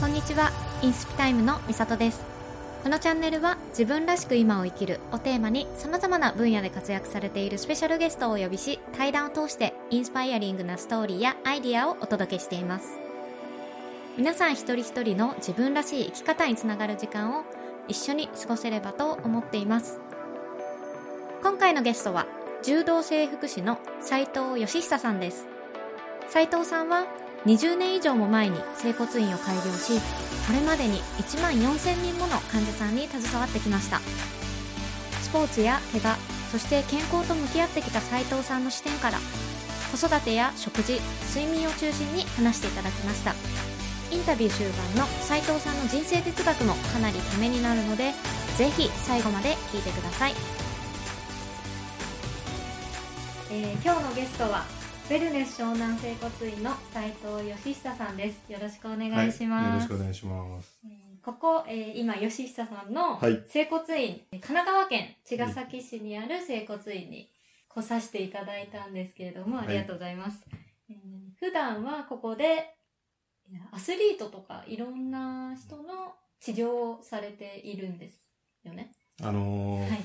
こんにちは。インスピタイムのみさとです。このチャンネルは自分らしく今を生きるをテーマに様々な分野で活躍されているスペシャルゲストをお呼びし対談を通してインスパイアリングなストーリーやアイディアをお届けしています。皆さん一人一人の自分らしい生き方につながる時間を一緒に過ごせればと思っています。今回のゲストは柔道整復師の斉藤義久さんです。斉藤さんは20年以上も前に整骨院を開業しこれまでに1万4000人もの患者さんに携わってきました。スポーツや怪我そして健康と向き合ってきた斉藤さんの視点から子育てや食事睡眠を中心に話していただきました。インタビュー終盤の斉藤さんの人生哲学もかなりためになるのでぜひ最後まで聞いてください、えー今日のゲストはウェルネス湘南整骨院の斉藤義久さんです。よろしくお願いします、はい、よろしくお願いします。えーここ、えー今義久さんのはい。整骨院、神奈川県茅ヶ崎市にある整骨院に来させていただいたんですけれども、はい。ありがとうございます、えー普段はここでアスリートとかいろんな人の治療をされているんですよね？あのーはい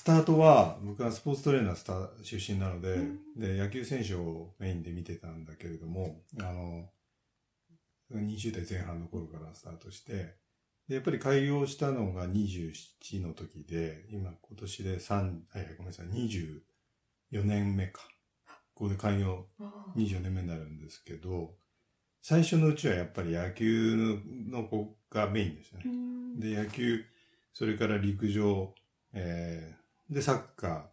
スタートは、僕はスポーツトレーナースタ出身なので、うんで、野球選手をメインで見てたんだけれども、あの20代前半の頃からスタートして、で、やっぱり開業したのが27の時で、今今年で3、はいはい、ごめんなさい、24年目か。ここで開業24年目になるんですけど、最初のうちはやっぱり野球の子がメインでしたねう。んで、野球、それから陸上、えーで、サッカ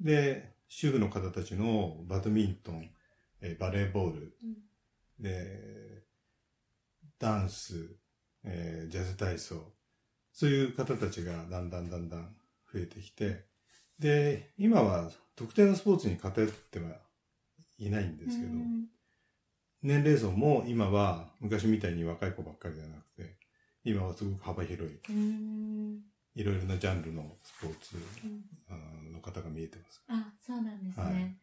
ー、で、主婦の方たちのバドミントン、えーバレーボール、うん。で、ダンス、えージャズ体操、そういう方たちがだんだんだんだん増えてきて、で、今は特定のスポーツに偏ってはいないんですけど、うん。年齢層も今は昔みたいに若い子ばっかりじゃなくて、今はすごく幅広い、うんいろいろなジャンルのスポーツうん。の方が見えてます。あそうなんですね、はい。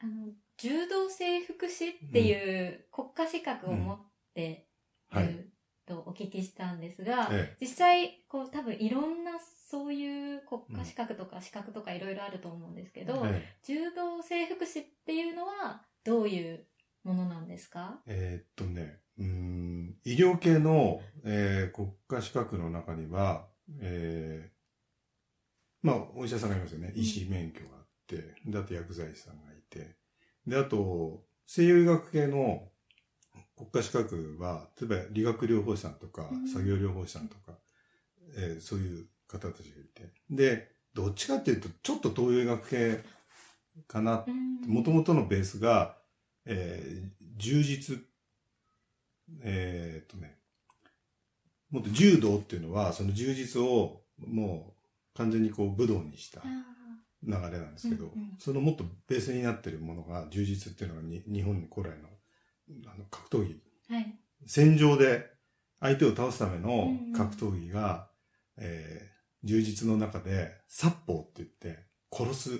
あの柔道整復師っていう国家資格を持っていはい。るとお聞きしたんですが、え実際こう多分いろんなそういう国家資格とか資格とかいろいろあると思うんですけえど、え。柔道整復師っていうのはどういうものなんですか？えーっとね、うーん、医療系の、えー国家資格の中には、えーまあ、お医者さんがいますよね。うん。医師免許があって、で、あと薬剤師さんがいて、で、あと、西洋医学系の国家資格は、例えば理学療法士さんとか、うん。作業療法士さんとか、えーそういう方たちがいて、で、どっちかっていうと、ちょっと東洋医学系かな。もともとのベースが、えー充実、えーっとね、もっと柔道っていうのは、その充実をもう完全にこう武道にしたあ流れなんですけど、うんうん。そのもっとベースになってるものが、充実っていうのがに日本古来のあの格闘技、ーはい。戦場で相手を倒すためのうんうん。格闘技が、えー充実の中で、殺法って言って、殺す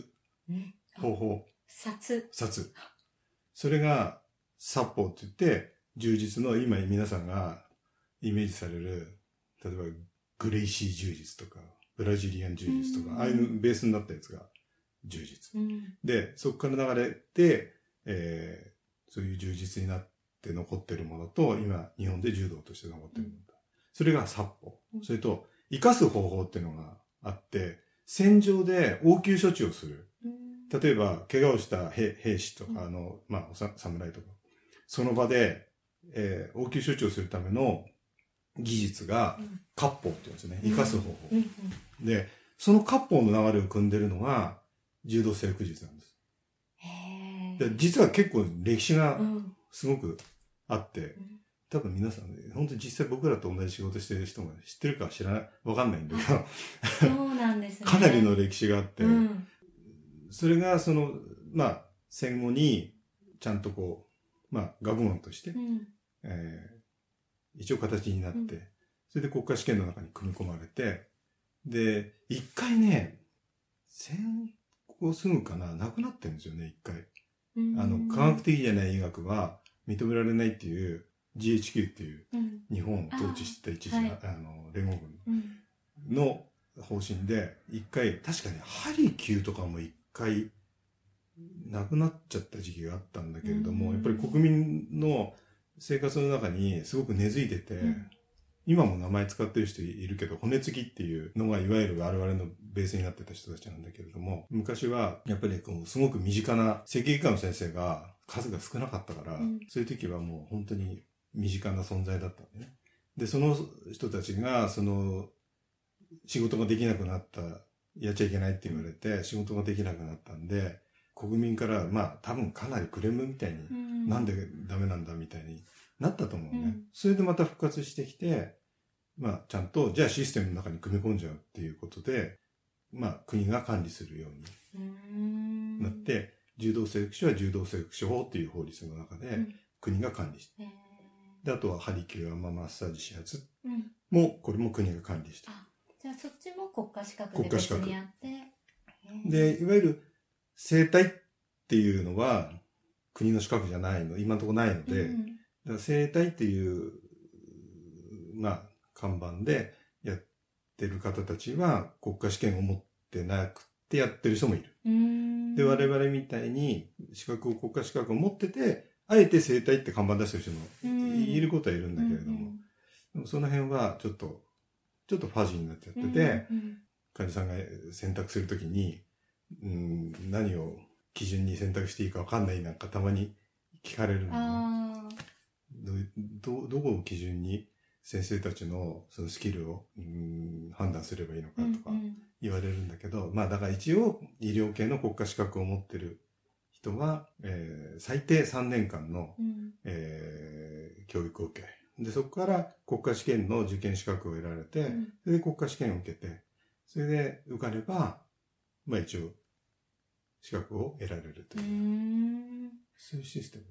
うん。方法、殺。殺。それが、殺法って言って、充実の今皆さんがイメージされる、例えばグレイシー充実とか、ブラジリアン充実とうんか、ああいうベースになったやつが充実。うんで、そこから流れて、えーそういう充実になって残ってるものと、今日本で柔道として残ってるものと。それが殺法うん。それと、生かす方法っていうのがあって、戦場で応急処置をする。うん例えば、怪我をした兵兵士とうんか、あの、まあ、おさ侍とか、その場で、えー応急処置をするための技術が、うん。割法っていうんですね。生かす方法。で、その割法の流れを組んでるのが、柔道整復術なんです。で実は結構歴史がうん。すごくあって、多分皆さんね、本当に実際僕らと同じ仕事してる人が知ってるか知らない、わかんないんだけど、そうなんですね。かなりの歴史があって、うん。それがその、まあ、戦後にちゃんとこう、まあ、学問として、うん。えー一応形になって、うんそれで国家試験の中に組み込まれて、で、一回ね、戦後すぐかな、なくなってるんですよね、一回。あの、科学的じゃない医学は認められないっていう GHQ っていううん。日本を統治してた一時、あ,、はいの、連合うん。軍の方針で、一回、確かにハリキューとかも一回、なくなっちゃった時期があったんだけれども、うんやっぱり国民の生活の中にすごく根付いてて、うん今も名前使ってる人いるけど、骨付きっていうのがいわゆる我々のベースになってた人たちなんだけれども、昔はやっぱりこう、すごく身近な赤外科の先生が数が少なかったから、うんそういう時はもう本当に身近な存在だったんだよね。で、その人たちが、その、仕事ができなくなった、やっちゃいけないって言われて、仕事ができなくなったんで、国民から、まあ多分かなりクレームみたいに、うん。なんでダメなんだみたいになったと思うね。うん。それでまた復活してきて、まあちゃんと、じゃあシステムの中に組み込んじゃうっていうことで、まあ国が管理するようにうん。なって、柔道整復師は柔道整復師法っていう法律の中でうん。国が管理して、へー。で、あとはハリキュー、アンママッサージ、指圧うん。も、これも国が管理してあ、じゃあそっちも国家資格で国家資格。別にやって。で、いわゆる生体っていうのは国の資格じゃないの、今のところないので、うん。だから生体っていう、まあ、看板でやってる方たちは国家試験を持ってなくてやってる人もいる。うん。で、我々みたいに資格を、国家資格を持ってて、あえて生体って看板出してる人もうん。いることはいるんだけれども、うんでもその辺はちょっと、ちょっとファジーになっちゃってて、うん患者さんが選択するときに、うん、何を基準に選択していいかわかんないなんかたまに聞かれるのね。あどどどこを基準に先生たちのそのスキルを、うん、判断すればいいのかあ。とか言われるんだけど、まあだから一応医療系の国家資格を持ってる人は、えー最低3年間の、うんえー教育を受け、で、そこから国家試験の受験資格を得られて、うんそれで国家試験を受けて、それで受かれば、まあ一応、資格を得られるとう。いう、ん。そういうシステム。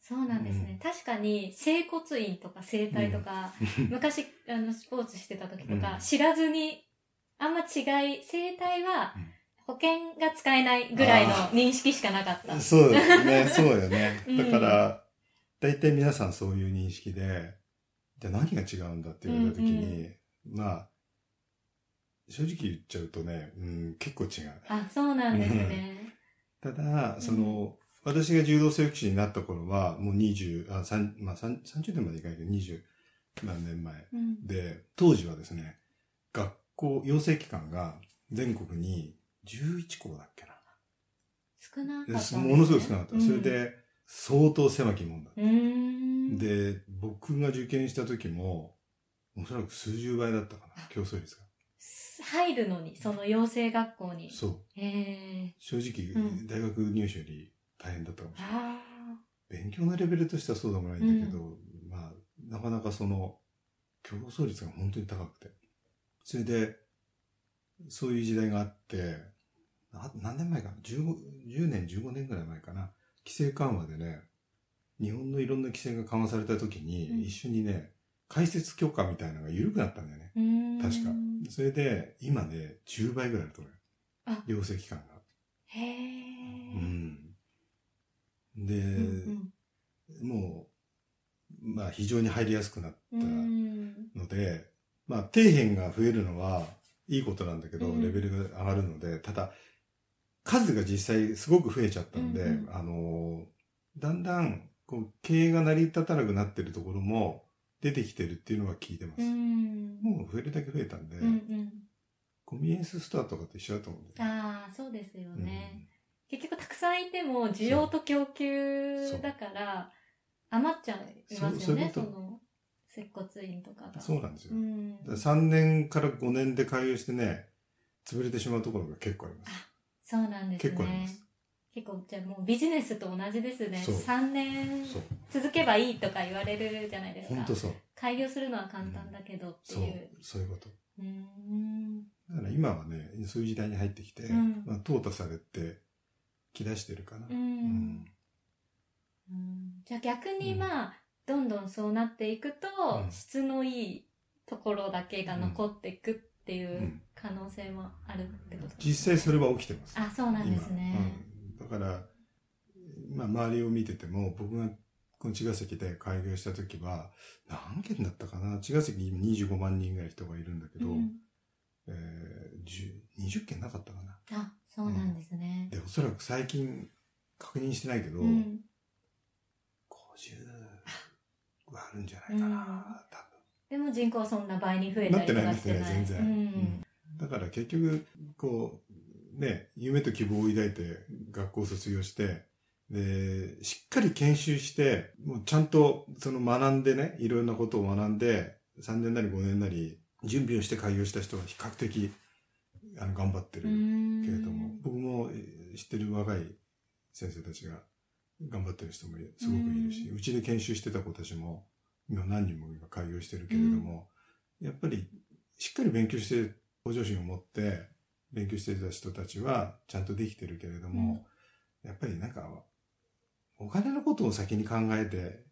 そうなんですね。確かに、整骨院とか整体とか、昔、あの、スポーツしてた時とか、うん。知らずに、あんま違い、整体はうん。保険が使えないぐらいの認識しかなかった。そうだね、そうよね。うん。だから、大体皆さんそういう認識で、じゃあ何が違うんだって言われた時に、まあ、正直言っちゃうとね、うん、結構違う。あ、そうなんですね。ただ、その、私が柔道整復師になった頃は、もう20、あ、三まあ、三30年までいかないけど、20何年前。うん。で、当時はですね、学校、養成機関が全国に11校だっけな。少なかったね。ものすごい少なかった。うんそれ、で、相当狭きもんだ。うーん。で、僕が受験した時も、おそらく数十倍だったかな、競争率が。入るのに、その養成学校に。そう。へえ。正直、うん大学入試より大変だったかもしれない。あ勉強のレベルとしてはそうでもないんだけど、まあ、なかなかその、競争率が本当に高くて。それで、そういう時代があって、な何年前かな ?15、10年、15年ぐらい前かな？規制緩和でね、日本のいろんな規制が緩和された時に、うん一緒にね、開設許可みたいなのが緩くなったんだよね。確か。それで、今ね、10倍ぐらいあると思うよ。あ養成期間が。へえ。うん。で、うんもう、まあ非常に入りやすくなったうん。うんので、まあ底辺が増えるのはいいことなんだけど、うんレベルが上がるので、ただ、数が実際すごく増えちゃったんで、うんうんあの、だんだん、こう、経営が成り立たなくなってるところも出てきてるっていうのは聞いてます。うん。もう増えるだけ増えたんで、うんうん。コンビニエンスストアとかと一緒だと思うんだよね。ああ、そうですよね。結局たくさんいても需要と供給だから余っちゃいますよね、その接骨院とかが。うんそうなんですよ。うん。だから3年から5年で開業してね、潰れてしまうところが結構あります。そうなんですね。結構あります。結構、じゃあもうビジネスと同じですね。そう3年。続けばいいとか言われるじゃないですか。本当そう。開業するのは簡単だけどってそういう。。そういうこと。うーん。だから今はね、そういう時代に入ってきて、うんまあ、淘汰されて、き出してるかな。う。うんんうんじゃあ逆にまあ、どんどんそうなっていくと、うん質のいいところだけが残っていくっていううん可能性もあるってことですか実際それは起きてます。あ、そうなんですね。だから、まあ、周りを見てても、僕がこの茅ヶ崎で開業した時は、何件だったかな？茅ヶ崎に今25万人ぐらい人がいるんだけど、うんえー、10 20件なかったかな？あ、そうなんですね。で、おそらく最近確認してないけど、うん50はあるんじゃないかな、多でも人口そんな倍に増えたりとってなっててない。ない、全然。うんうんだから結局、こう、ね、夢と希望を抱いて学校を卒業して、で、しっかり研修して、もうちゃんとその学んでね、いろんなことを学んで、3年なり5年なり準備をして開業した人は比較的、あの、頑張ってるけれども、僕もえー知ってる若い先生たちが頑張ってる人もすごくいるし、ううちで研修してた子たちも、今何人も今開業してるけれども、やっぱりしっかり勉強して、向上心を持って勉強してた人たちはちゃんとできてるけれども、やっぱりなんか、お金のことを先に考えて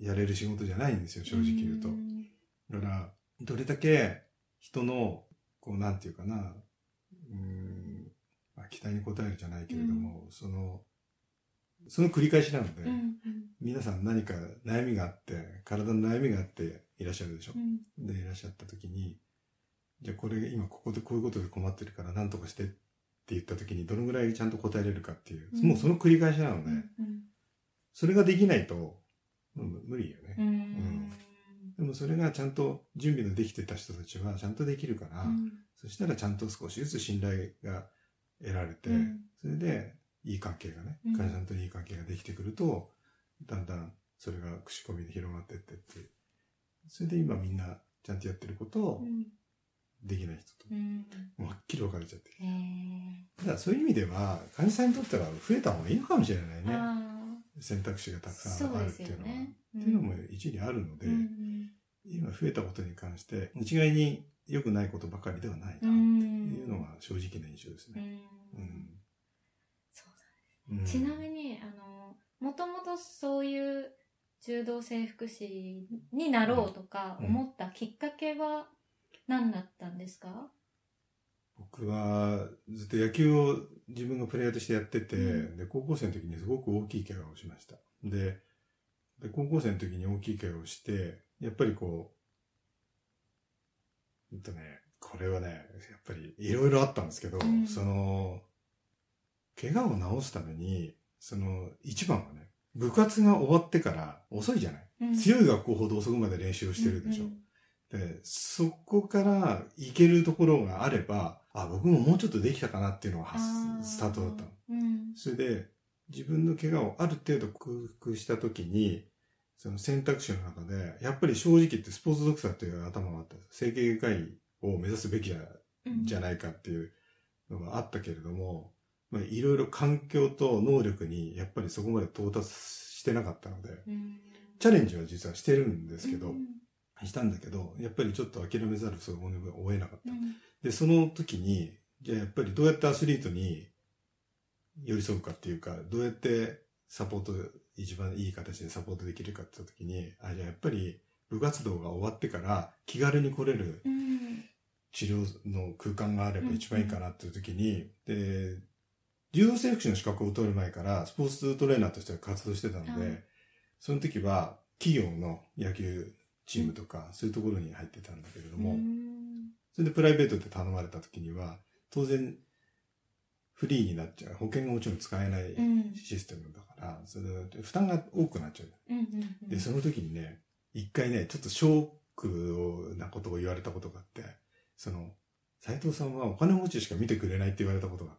やれる仕事じゃないんですよ、正直言うと。ん。だから、どれだけ人の、こう、なんていうかな、うーん、まあ、期待に応えるじゃないけれども、その、その繰り返しなので、うんうん。皆さん何か悩みがあって、体の悩みがあっていらっしゃるでしょ。う。ん。で、いらっしゃった時に、じゃあこれ今ここでこういうことで困ってるから何とかしてって言った時にどのぐらいちゃんと答えれるかっていう、うん。もうその繰り返しなので、うんそれができないと、無理よね。うん。うん。でもそれがちゃんと準備のできてた人たちはちゃんとできるから、うん。そしたらちゃんと少しずつ信頼が得られて、うん。それでいい関係がねうん、会社さんといい関係ができてくると、だんだんそれが口コミで広がってってって、それで今みんなちゃんとやってることをうんできない人と、うん。もうはっきり分かれちゃって。る。へー。ただそういう意味では、患者さんにとっては増えた方がいいのかもしれないね。あ選択肢がたくーさんあるっていうのは。よね。っていうのも一理あるので、うん今増えたことに関して、一概に良くないことばかりではないな、ってうんいうのが正直な印象ですね。うん。うん。そううん。ちなみに、あの、もともとそういう柔道整復師になろうとかうん。思ったきっかけは何だったんですか、僕はずっと野球を自分がプレイヤーとしてやってて、うん。で、高校生の時にすごく大きい怪我をしました。で、で高校生の時に大きい怪我をして、やっぱりこう、うんとね、これはね、やっぱりいろいろあったんですけど、うん。その、怪我を治すために、その、一番はね、部活が終わってから遅いじゃない、うん。強い学校ほど遅くまで練習をしてるでしょ。うんで、そこから行けるところがあれば、あ、僕ももうちょっとできたかなっていうのがススタートだったの。うん。それで、自分の怪我をある程度克服したときに、その選択肢の中で、やっぱり正直言ってスポーツドクターという頭があったんです。整形外科医を目指すべきじゃないかっていうのがあったけれども、まあ、いろいろ環境と能力にやっぱりそこまで到達してなかったので、うん。チャレンジは実はしてるんですけど、うんしたんだけど、やっぱりちょっと諦めざるを得なかった。うん。で、その時に、じゃあやっぱりどうやってアスリートに寄り添うかっていうか、どうやってサポート、一番いい形でサポートできるかって言った時に、あ、じゃあやっぱり部活動が終わってから気軽に来れるうん。治療の空間があれば一番いいかなっていう時に、で、柔道整復師の資格を取る前からスポーツトレーナーとして活動してたので、はい。その時は企業の野球チームとか、そういうところに入ってたんだけれども、うん。それでプライベートで頼まれた時には、当然、フリーになっちゃう。保険がもちろん使えないうん。システムだから、それで負担が多くなっちゃう。で、その時にね、一回ね、ちょっとショックなことを言われたことがあって、その、斉藤さんはお金持ちしか見てくれないって言われたことがあっ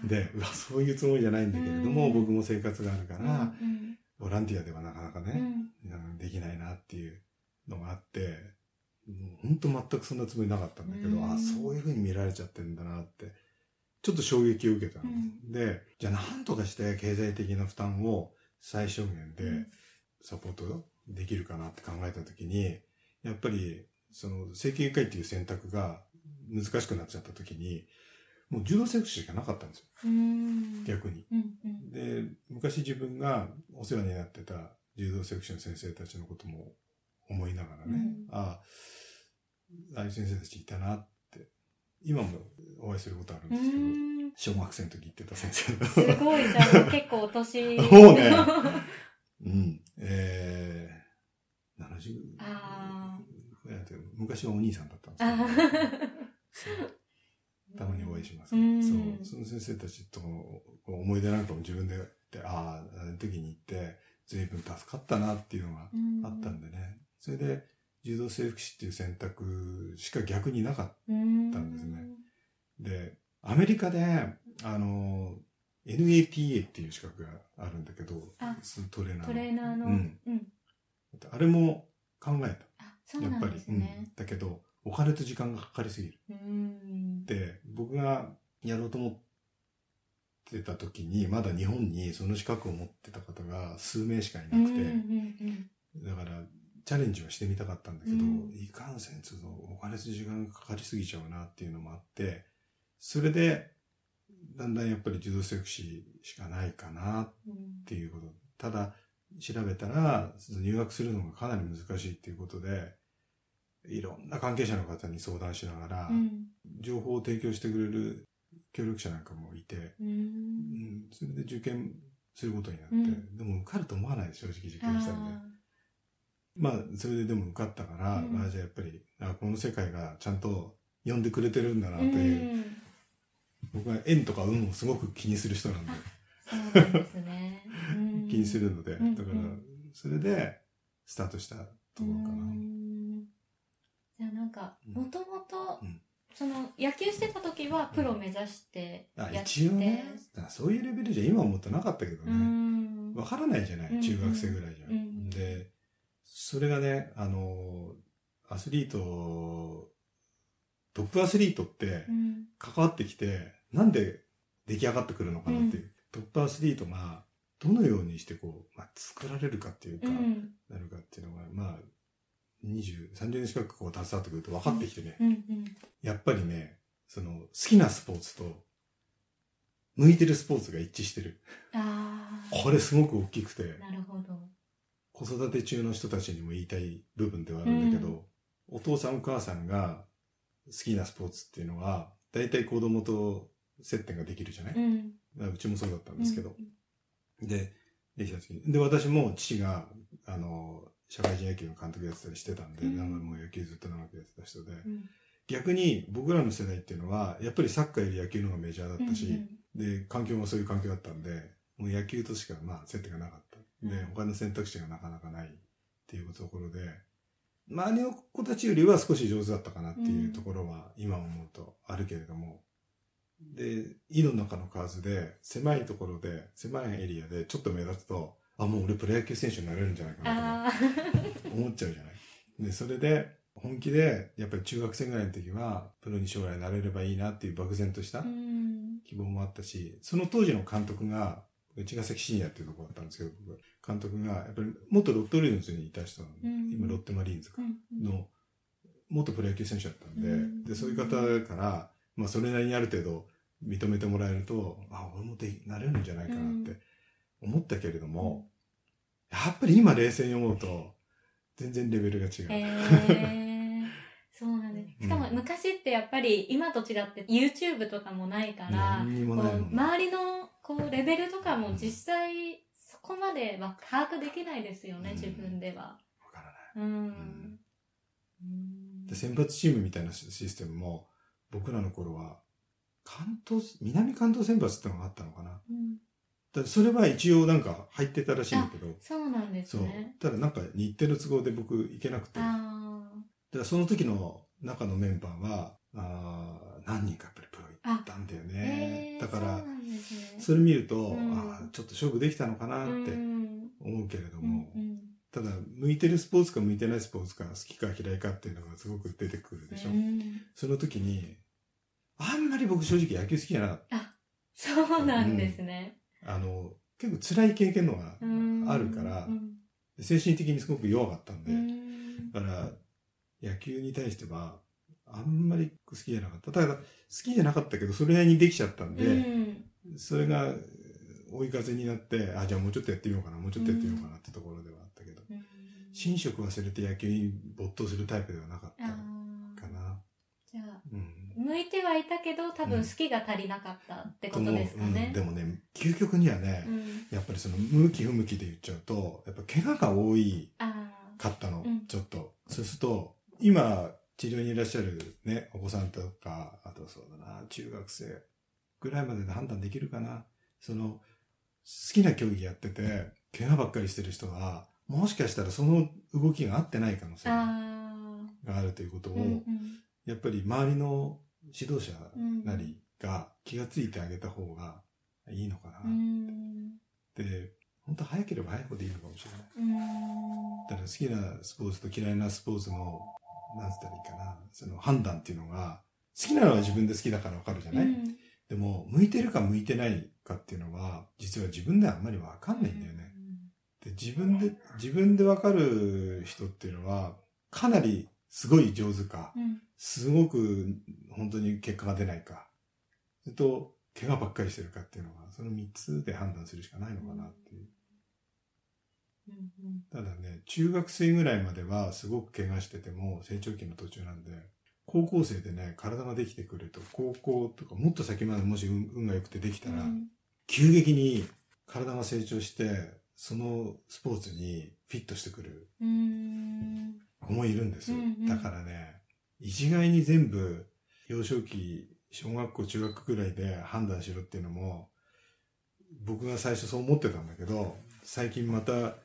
た。で、うわ、そういうつもりじゃないんだけれども、うん。僕も生活があるかーら、うんボランティアではなかなかね、できないなっていうのがあって、本当全くそんなつもりなかったんだけど、うん。あそういう風に見られちゃってんだなって、ちょっと衝撃を受けたの。うん。で、じゃあ何とかして経済的な負担を最小限うん。でサポートできるかなって考えたときに、やっぱり、その、整形外科医っていう選択が難しくなっちゃったときに、もう柔道整復師しかなかったんですよ、うん。逆に。うんうん。で、昔自分がお世話になってた柔道セクションの先生たちのことも思いながらね、うん。ああ、ああいう先生たちいたなって、今もお会いすることあるんですけど、うん。小学生の時行ってた先生すごい、じゃあ結構お年。もうね。うん。えー、70あ昔はお兄さんだったんあですけど、たまにお会いします、うん。そう。その先生たちと思い出なんかも自分でああ、あの時に行って、随分助かったなっていうのがあったんでね。それで、柔道整復師っていう選択しか逆になかっうんたんですねた。で、アメリカで、あの、NATA っていう資格があるんだけどあ、そのトレーナーの。トレーナーの、うんうんあれも考えあそた。うなんやっぱり。うん。だけど、お金と時間がかかりすぎる。うんで、僕がやろうと思ってた時に、まだ日本にその資格を持ってた方が数名しかいなくて、だから、チャレンジはしてみたかったんだけど、うん。いかんせん、その、お金と時間がかかりすぎちゃうなっていうのもあって、それで、だんだんやっぱり柔道整復師しかないかなっうんていうこと。ただ、調べたら、入学するのがかなり難しいっていうことで、いろんな関係者の方に相談しながら、うん。情報を提供してくれる協力者なんかもいて、ううん。ん、それで受験することになって、うん。でも受かると思わない正直受験したんで。あまあ、それででも受かったから、うん。まあじゃあやっぱり、あこの世界がちゃんと呼んでくれてるんだなとーいう、うん。僕は縁とか運をすごく気にする人なんで、そうですね。うん。気にするので、うんだからうん、それで、スタートしたところかうな。ん。じゃあなんか、うん。もともとうん、その、野球してた時はプロ目指してやあって。一応ね、そういうレベルじゃ今思ってなかったけどうね、ん。わからないじゃない、うん。中学生ぐらいじゃ。うん。で、それがね、あの、アスリート、トップアスリートってうん。関わってきて、なんで出来上がってくるのかなっていう、トップアスリートがどのようにしてこう、まあ、作られるかっていうか、うん。なるかっていうのが、まあ、20、30年近くこう携わってくると分かってきてね、うん。うん。やっぱりね、その好きなスポーツと向いてるスポーツが一致してる。あこれすごく大きくて、あ、なるほど。子育て中の人たちにも言いたい部分ではあるんだけど、お父さんお母さんが好きなスポーツっていうのは、大体子供と接点ができるじゃない、うん。まあうちもそうだったんですけどう。んで、できた時に。で、私も父が、あの、社会人野球の監督やってたりしてたんで、うんも野球ずっと長くやってた人で、うん逆に僕らの世代っていうのは、やっぱりサッカーより野球の方がメジャーだったし、で、環境もそういう環境だったんで、もう野球としか、まあ、接点がなかった。でうん、他の選択肢がなかなかないっていうところで、周りの子たちよりは少し上手だったかなっていうところは、今思うとあるけれども、で、井の中の数で、狭いところで、狭いエリアでちょっと目立つと、あ、もう俺プロ野球選手になれるんじゃないかな。と 思っちゃうじゃない。で、それで、本気で、やっぱり中学生ぐらいの時は、プロに将来なれればいいなっていう漠然としたうん。希望もあったし、その当時の監督が、茅ヶ崎シニアっていうところだったんですけど、僕監督が、やっぱり元ロッテマリーンズにいた人うん今ロッテマリーンズかうんの、元プロ野球選手だったんで、うんで、そういう方から、まあそれなりにある程度認めてもらえると、あ、俺もでなれるんじゃないかなって思ったけれども、やっぱり今冷静に思うと、全然レベルが違う。へえ。そうなんです。しかもうん昔ってやっぱり今と違って YouTube とかもないから、うもん。周りのこうレベルとかも実際そこまでは把握できないですよね、うん自分では。わからない。うん。うんで、選抜チームみたいなシシステムも、僕らの頃は、関東、南関東選抜ってのがあったのかな。うんだそれは一応なんか入ってたらしいんだけど、そうなんですね。。ただなんか日程の都合で僕行けなくて、あらその時の中のメンバーは、あー何人かやっぱりったんだよあ。ね。だからそれ見ると、うんあーちょっと勝負できたのかなってうん思うけれどうも、ただ、向いてるスポーツか向いてないスポーツか、好きか嫌いかっていうのがすごく出てくるでしょ。うんその時に、あんまり僕正直野球好きじゃなかっそうなんですね。た。あの、結構辛い経験のがうんあるからう、ん精神的にすごく弱かったんで、うんだから、野球に対しては、あんまり好きじゃなかった。ただ、好きじゃなかったけど、それなりにできちゃったんで、うんそれが追い風になって、あ、じゃあもうちょっとやってみようかな、もうちょっとやってみようかなってところではあったけど、うん寝食忘れて野球に没頭するタイプではなかったあかーな。じゃあうん。向いててはいたけど、多分好きが足りなかったってことですかね。うんでもね、究極にはね、うん。やっぱりその向き不向きで言っちゃうと、やっぱ怪我が多い。かったの、うんちょっと。そうすると、今、治療にいらっしゃるね、お子さんとか、あとそうだな、中学生ぐらいまでで判断できるかな。その、好きな競技やってて、怪我ばっかりしてる人は、もしかしたらその動きが合ってない可能性がああるということを、あ。うんうんやっぱり周りの指導者うんなりが気がついてあげた方がいいのかな。うん。で、本当早ければ早いほどいいのかもしれない。うん。だから好きなスポーツと嫌いなスポーツの、なんつったらいいかな、その判断っていうのが、好きなのは自分で好きだからわかるじゃない、うんでも、向いてるか向いてないかっていうのは、実は自分ではあんまりわかんないんだよね。で、自分で、自分でわかる人っていうのは、かなりすごい上手か、うん。すごく本当に結果が出ないか、それと、怪我ばっかりしてるかっていうのは、その3つで判断するしかないのかなっていう。ただね、中学生ぐらいまではすごく怪我してても成長期の途中なんで、高校生でね、体ができてくると、高校とかもっと先までもし運運が良くてできたら、うん急激に体が成長して、そのスポーツにフィットしてくるうん。子もいるんですよ。だからね、一概に全部、幼少期、小学校、中学ぐらいで判断しろっていうのも、僕が最初そう思ってたんだけど、最近また、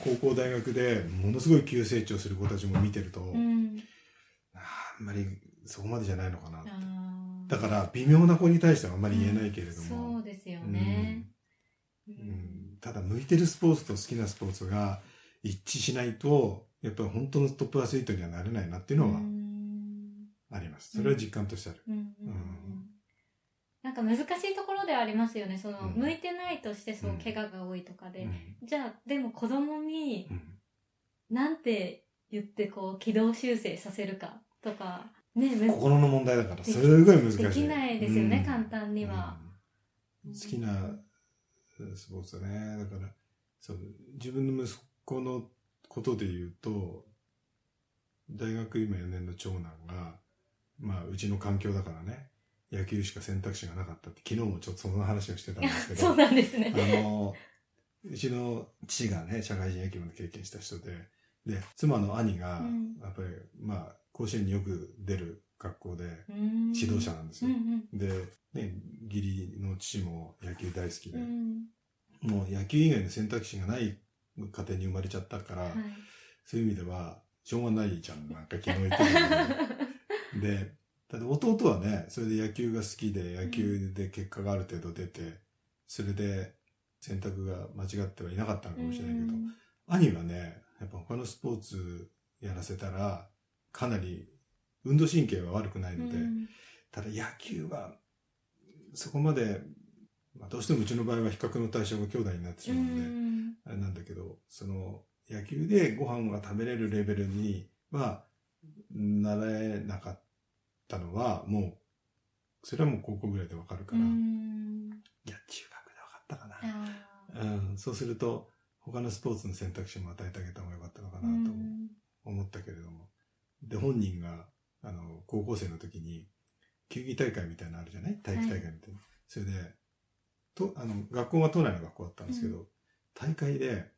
高校大学でものすごい急成長する子たちも見てると、うん。あんまりそこまでじゃないのかな。あーだから、微妙な子に対してはあんまり言えないけれども、そうですよね。ううんただ向いてるスポーツと好きなスポーツが一致しないと、やっぱり本当のトップアスリートにはなれないなっていうのはうんあります。それは実感としてある。うんうんうんうんなんか難しいところではありますよね。その、うん向いてないとして、そううん、怪我が多いとかで。うんじゃあ、でも子供にう、んなんて言ってこう、軌道修正させるかとか、ね、む心の問題だから、ですごい難しい。できないですよね、うん簡単には。うん好きなスポーツだね。だから、そう、自分の息子のことで言うと、大学今4年の長男が、まあ、うちの環境だからね、野球しか選択肢がなかったって、昨日もちょっとその話をしてたんですけど、そうなんですね。あの、うちの父がね、社会人野球まで経験した人で、で、妻の兄がうん、やっぱり、まあ、甲子園によく出る学校で、指指導者なんですよ。うんうん。で、ね、義理の父も野球大好きで、うん。もう野球以外の選択肢がない家庭に生まれちゃったから、はい。そういう意味では、しょうがないじゃん、なんか昨日言ってたよ ねで、ただ弟はね、それで野球が好きで、野球で結果がある程度出て、それで選択が間違ってはいなかったのかもしれないけど、うん。兄はね、やっぱ他のスポーツやらせたら、かなり運動神経は悪くないので、うん。ただ野球は、そこまで、まあ、どうしてもうちの場合は比較の対象が兄弟になってしうまうので、ん。あれなんだけど、その、野球でご飯が食べれるレベルには、なれなかったのは、もう、それはもう高校ぐらいでわかるから、いうんや、中学でわかったかな。うん、そうすると、他のスポーツの選択肢も与えてあげた方がよかったのかうなとん思ったけれども。で、本人が、あの、高校生の時に、球技大会みたいなのあるじゃない？体育大会みたいな。それで、と、あの、学校が都内の学校だったんですけど、大会で、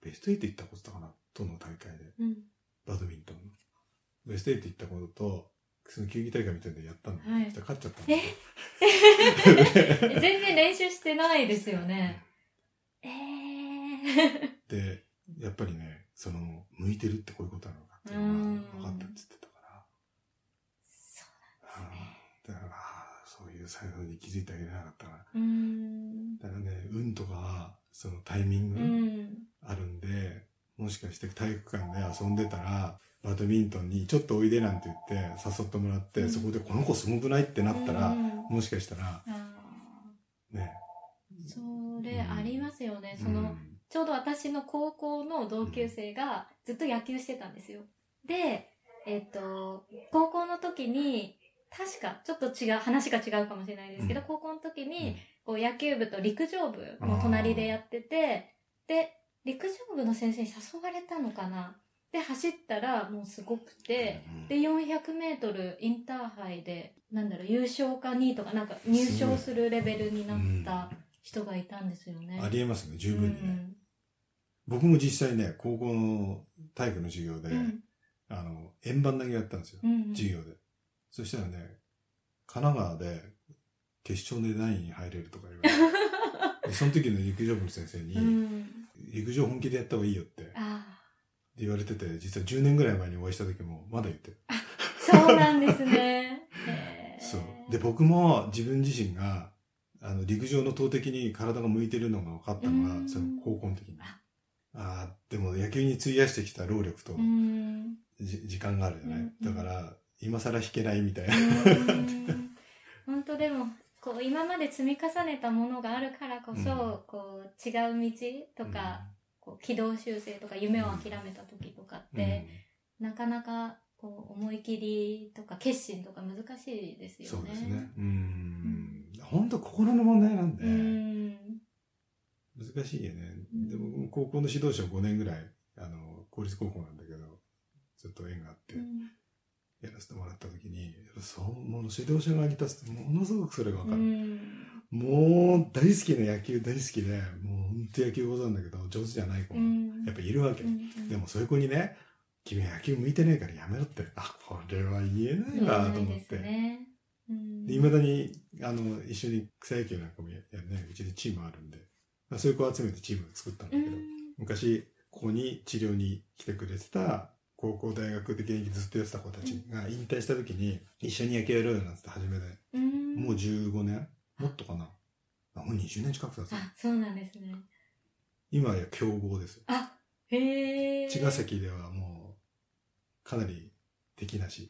ベスト8行ったことだかな？都の大会で。うんバドミントンの。ベスト8行ったことと、その球技大会みたいなのやったの。はい勝っちゃったんですよ。全然練習してないですよね。ええで、やっぱりね、その、向いてるってこういうことなのかっていうのが分かったって言ってたから。そああだから、そういう才能に気づいてあげれなかったな。う。うん。だからね、運とか、そのタイミンうグん。あるんで、もしかして体育館で遊んでたら、バドミントンにちょっとおいでなんて言って誘ってもらって、うん。そこでこの子すごくないってなったら、うん。もしかしたら、あね。ーそれありますよね。その、うん。ちょうど私の高校の同級生がずっと野球してたんですよ。で、えっ、と、高校の時に、確か、ちょっと違う、話が違うかもしれないですけど、うん。高校の時うんに、こう野球部と陸上部の隣でやってて、で、陸上部の先生に誘われたのかな？で、走ったらもうすごくて、うんで、400メートルインターハイで、なんだろう、優勝か2位とか、なんか入賞するレベルになった人がいたんですよね。ありえますね、十分にね。うん僕も実際ね、高校の体育の授業で、うんあの、円盤投げやったんですよ。うんうん授業で。そしたらね、神奈川で決勝で何位に入れるとか言われて でその時の陸上部の先生に、うん陸上本気でやった方がいいよってあ言われてて、実は10年ぐらい前にお会いした時もまだ言ってる。あ、そうなんですね。そう。で、僕も自分自身が、あの、陸上の投擲に体が向いてるのが分かったのが、うんその高校の時に。あああ、でも野球に費やしてきた労力と時間があるじゃない、うんだから、今更弾けないみたいな。うん 本当でもこう今まで積み重ねたものがあるからこそ、うんこう違う道とか、こう軌道修正とか夢を諦めた時とかっうん、て、なかなかこう思い切りとか決心とか難しいですよね。そうですね。うん。本当心の問題なんで、うん。難しいよね。うんでも、高校の指導者5年ぐらい、あの、公立高校なんだけど、ずっと縁があって、やらせてもらった時に、そう、もう指導者側に立つと、ものすごくそれがわかうる。ん。もう、大好きな野球大好きで、もう本当野球小僧なんだけど、上手じゃない子が、うんやっぱいるわけ。うんでも、そういう子にね、君野球向いてねえからやめろって、あ、これは言えないわ、と思っ言えないですて。ね。だに、あの、一緒に草野球なんかもややるね、うちでチームあるんで、まあ、そういう子を集めてチームを作ったんだけど、うん昔、ここに治療に来てくれてた、高校、大学で現役ずっとやってた子たちが引退した時に、一緒に野球やろうよなんつって始めて、うんもう15年？もっとかな？あ、もう20年近く経つ。あ、そうなんですね。今や強豪ですよ。あ、へえ。茅ヶ崎ではもう、かなり敵なし。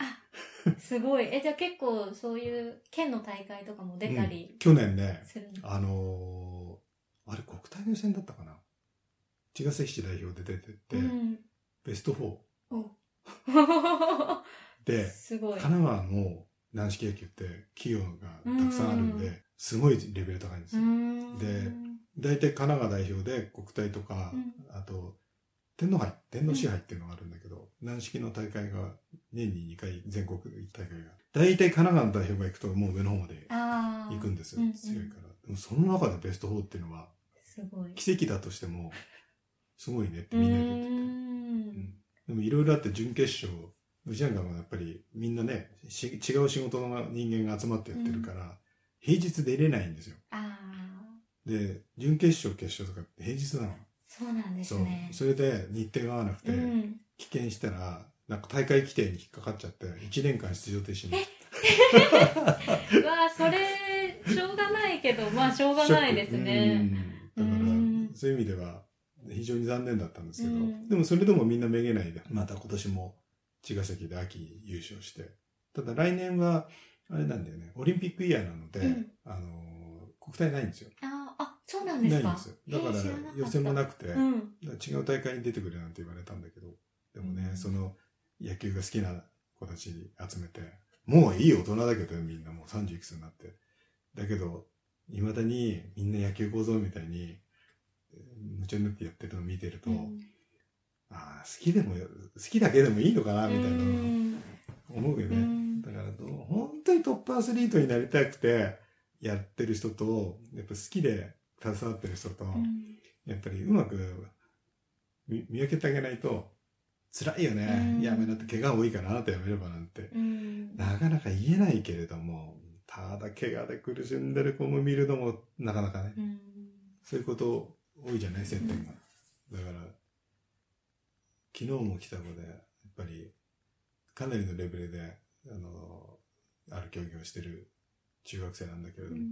すごい。え、じゃあ結構そういう県の大会とかも出たうんり去年ね、あのーあれ国体の予選だったかな？茅ヶ崎市代表で出てって、うん。ベスト4おで、すごい。神奈川の軟式野球って企業がたくさんあるんうで、すごいレベル高いんですうよ。んで大体神奈川代表で国体とか、うんあと、天皇杯、天皇支配っていうのがあるんだけど、軟式の大会が年に2回全国大会が。大体神奈川の代表が行くともう上の方まで行くんですよ。うんうん強いから。でもその中でベスト4っていうのは、すごい。奇跡だとしても、すごいねってうみんなで言ってて。んうんでもいろいろあって準決勝、うちなんかもやっぱりみんなね、し違う仕事の人間が集まってやってるから、平日出れないんですよ。で、準決勝、決勝とかって平日なの。そうなんですね。。それで日程が合わなくて、うん。棄権したら、なんか大会規定に引っかかっちゃって、1年間出場停止になっうわあ、それ、しょうがないけど、まあ、しょうがないですね。うんだから、うんそういう意味では、非常に残念だったんですけど、うん。でもそれでもみんなめげないで、また今年も。茅ヶ崎で秋優勝して、ただ来年は、あれなんだよね、オリンピックイヤーなので、うん。あのー、国体ないんですよ。あーあ、そうなんですか？ないんですよ。だから予選もなくて、違う大会に出てくれなんて言われたんだけど、でもね、うん。その野球が好きな子たち集めて、もういい大人だけどみんな。もう30いくつになって。だけど、未だにみんな野球小僧みたいに、えー夢中になってやってるのを見てると、うん。ああ、好きでも、好きだけでもいいのかな、みたいな思うよね。うん。だから本当にトップアスリートになりたくてやってる人と、やっぱ好きで携わってる人と、うん。やっぱりうまく見見分けてあげないと、辛いよね。うん。やめなって、怪我多いからあなたやめればなんて。うん。なかなか言えないけれども、ただ怪我で苦しんでる子も見るのもなかなかね、うん。そういうこと多いじゃない、接点が。だから、昨日も来た子で、やっぱり、かなりのレベルで、あの、ある競技をしてる中学生なんだけれども、うん。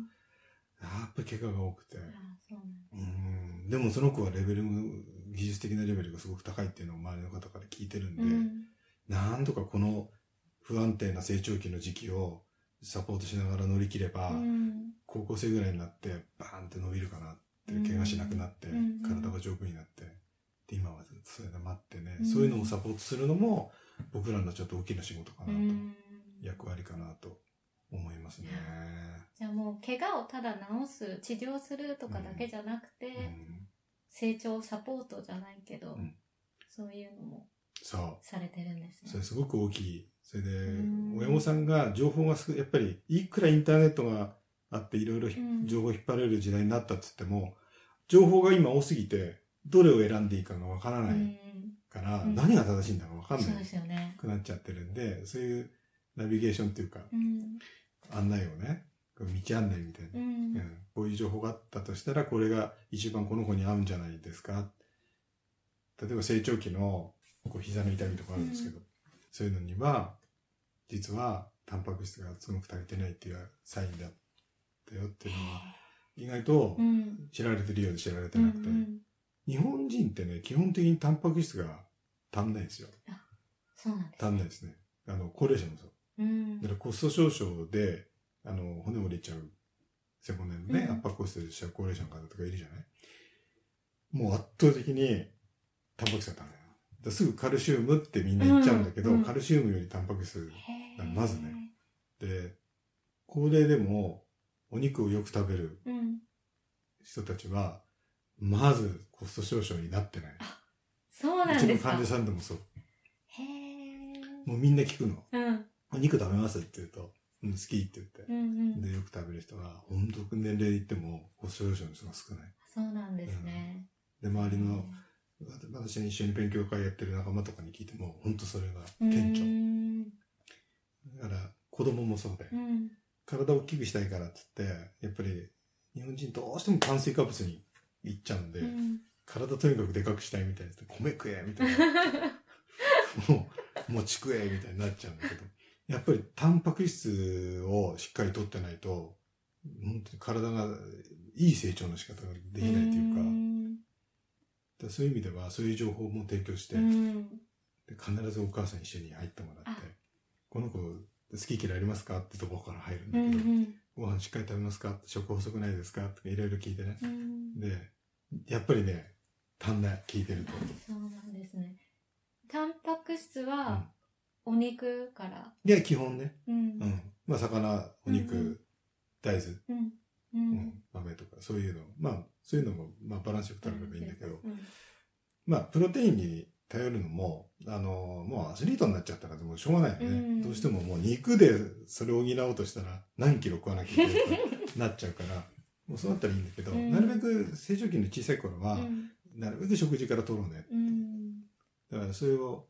やっぱり怪我が多くて、うなんでもその子はレベルも、技術的なレベルがすごく高いっていうのを周りの方から聞いてるんで、うん。なんとかこの不安定な成長期の時期をサポートしながら乗り切れば、うん。高校生ぐらいになってバーンって伸びるかなっ怪我しなくなって、うん体が丈夫になって、で今はそれで待ってね、うん。そういうのをサポートするのも僕らのちょっと大きな仕事かなと、うん。役割かなと思いますね。じゃあもう怪我をただ治す治療するとかだけじゃなくて、うん。成長サポートじゃないけど、うん。そういうのもそされてるんですう。ね。それすごく大きい。それでうん、親御さんが情報がすやっぱり、いくらインターネットがあっていろいろ情報を引っ張れる時代になったっつっても、情報が今多すぎて、どれを選んでいいかがわからないうんから、うん何が正しいんだかわかんない。くなっちゃってるんで、そういうナビゲーションっていうか、うん。案内をね、道案内みたいなう。んう。んこういう情報があったとしたら、これが一番この子に合うんじゃないですか。例えば成長期のこう膝の痛みとかあるんですけど、そういうのには、実はタンパク質がすごく足りてないっていうサインだったよっていうのは、意外とうん。知られてるようで知られてうんうなくて、ん。日本人ってね、基本的にタンパク質が足んないんですよ。そうなんです足んないですね。あの、高齢者もそう。うんだからコスト少々で、あの、骨折れちゃう、背骨のね、うん圧迫骨折しちゃう高齢者の方とかいるじゃない？もう圧倒的に、タンパク質が足んない。すぐカルシウムってみんな言っちゃうんだけど、うんうんカルシウムよりタンパク質まずね。で、高齢でもお肉をよく食べるうん。人たちは、まずコスト少々になってない。そううちのなんですか。患者さんでもそう。へえ。もうみんな聞くの。うん。お肉食べますって言うと、うん、好きって言ってう。んうん。で、よく食べる人は、本当年齢いっても、コスト少々の人が少ない。そうなんですね。で、周りの、私に一緒に勉強会やってる仲間とかに聞いても、本当それがうん顕著。うん。だから、子供もそうで、うん。体を大きくしたいからって言って、やっぱり、日本人どうしても炭水化物に行っちゃうんで、うん体とにかくでかくしたいみたいな人米食えみたいな。もう、餅食えみたいになっちゃうんだけど。やっぱり、タンパク質をしっかりとってないと、本当に体がいい成長の仕方ができないというか、んだからそういう意味では、そういう情報も提供して、うんで必ずお母さん一緒に入ってもらってあ、この子、好き嫌いありますか？ってところから入るんうだけど、んご飯しっかり食べますか？食細くないですか？とかいろいろ聞いてね。うん。で、やっぱりね、足んない、聞いてると。そうなんですね。タンパク質うん。はお肉から？で、基本ね、うん。うん。まあ、魚、お肉、うんうん。大豆、うん。ううん。ん、豆とか、そういうの。まあ、そういうのも、まあ、バランスよく食べればいいんだけど、うん。まあ、プロテインに頼るのも、あの、もうアスリートになっちゃったら、もうしょうがないよね。うんどうしてももう肉でそれを補おうとしたら、何キロ食わなきゃいけないとかなっちゃうから、もうそうなったらいいんだけど、うんなるべく成長期の小さい頃は、うんなるべく食事から取ろうね。うんだからそれを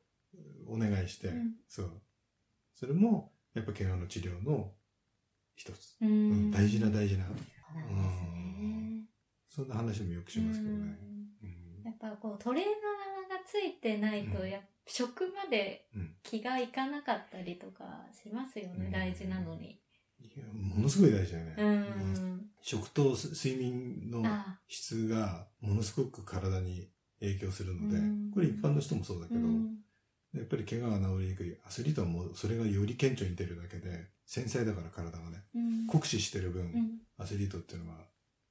お願いして、うんそう。それも、やっぱ怪我の治療の一つ。大事な大事な、そうなん。そんな話もよくしますけどね。ぱこうトレーナーがついてないとうん。やっぱ食までうん。気がいかなかったりとかしますよね、うん。大事なのに。いやものすごい大事だよね。ううん。ん。食と睡眠のあ。質がものすごく体に影響するので、うん。これ一般の人もそうだけど、うん。やっぱり怪我が治りにくいアスリートはもうそれがより顕著に出るだけで、繊細だから体がね、うん。酷使してる分、うん。アスリートっていうのは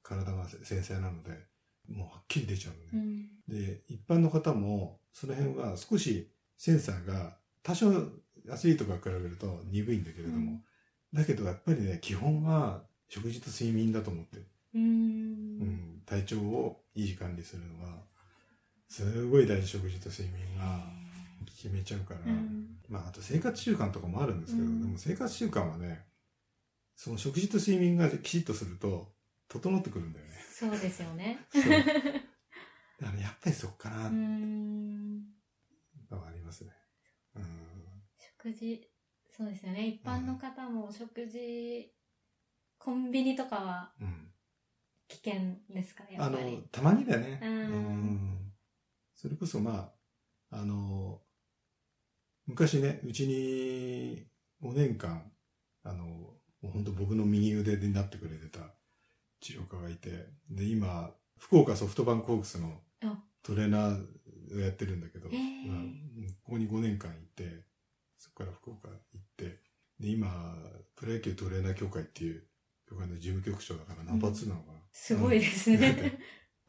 体が繊細なので、もうはっきり出ちゃうのね。うん。で、一般の方も、その辺は少しセンサーが多少アスリートから比べると鈍いんだけれども、うん。だけどやっぱりね、基本は食事と睡眠だと思って。る。ううん。ん、体調を維持管理するのは、すごい大事食事と睡眠が決めちゃうから、うん。まああと生活習慣とかもあるんですけど、うん。でも生活習慣はね、その食事と睡眠がきちっとすると、整ってくるんだよね。そうですよね。だからやっぱりそっかな、うんのはありますね。うん食事、そうですよね。一般の方も食事、コンビニとかはうん危険ですかやあのっぱり。、たまにだね。うんうんそれこそまあ、あの、昔ね、うちに5年間、あの、もう本当僕の右腕になってくれてた治療家がいて、で、今、福岡ソフトバンクホークスのあトレーナーをやってるんだけど、へーまあここに5年間いて、そこから福岡行って、で、今、プロ野球トレーナー協会っていう協会の事務局長だからナンバー2なのかな。すごいですうんね。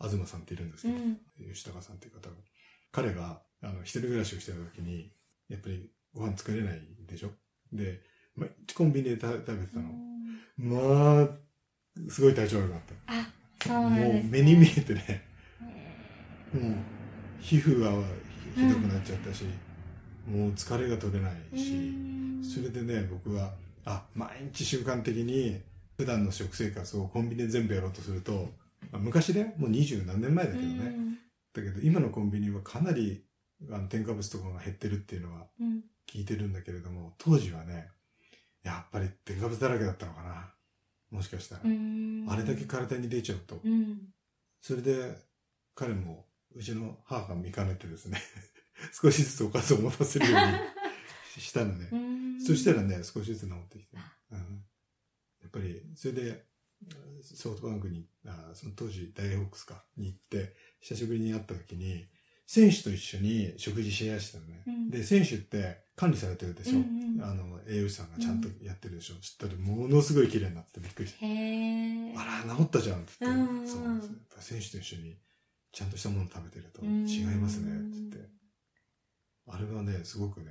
東さんっているんですけど、うん。吉高さんっていう方が。彼が、あの、一人暮らしをしてた時に、やっぱりご飯作れないでしょ？で、毎日コンビニで食べ食べてたの。まあ、すごい体調悪くなった。あ、そうなんもうです、ね。目に見えてね、へもう、皮膚はひどくなっちゃったし、もう疲れが取れないし、うん。それでね、僕は、あ、毎日習慣的に普段の食生活をコンビニで全部やろうとすると、まあ昔ね、もう二十何年前だけどね、だけど今のコンビニはかなりあの添加物とかが減ってるっていうのはうんうん。聞いてるんだけれども、当時はね、やっぱり添加物だらけだったのかな。もしかしたら。うんあれだけ体に出ちゃうと。うんそれで彼もうちの母が見かねてですね、少しずつおかずを持たせるように したのね。うんそしたらね、少しずつ治ってきて。うん、やっぱり、それで、ソフトバンクに、あその当時、ダイホックスか、に行って、久しぶりに会った時に、選手と一緒に食事シェアしてたのね。うんで、選手って管理されてるでしょ。うんうんあの、栄養士さんがちゃんとやってるでしょ。知ったら、ものすごい綺麗になっててびっくりした。あら、治ったじゃんって言って。うんうんそうなんです選手と一緒に、ちゃんとしたもの食べてると違いますね、って言って。あれはね、すごくね、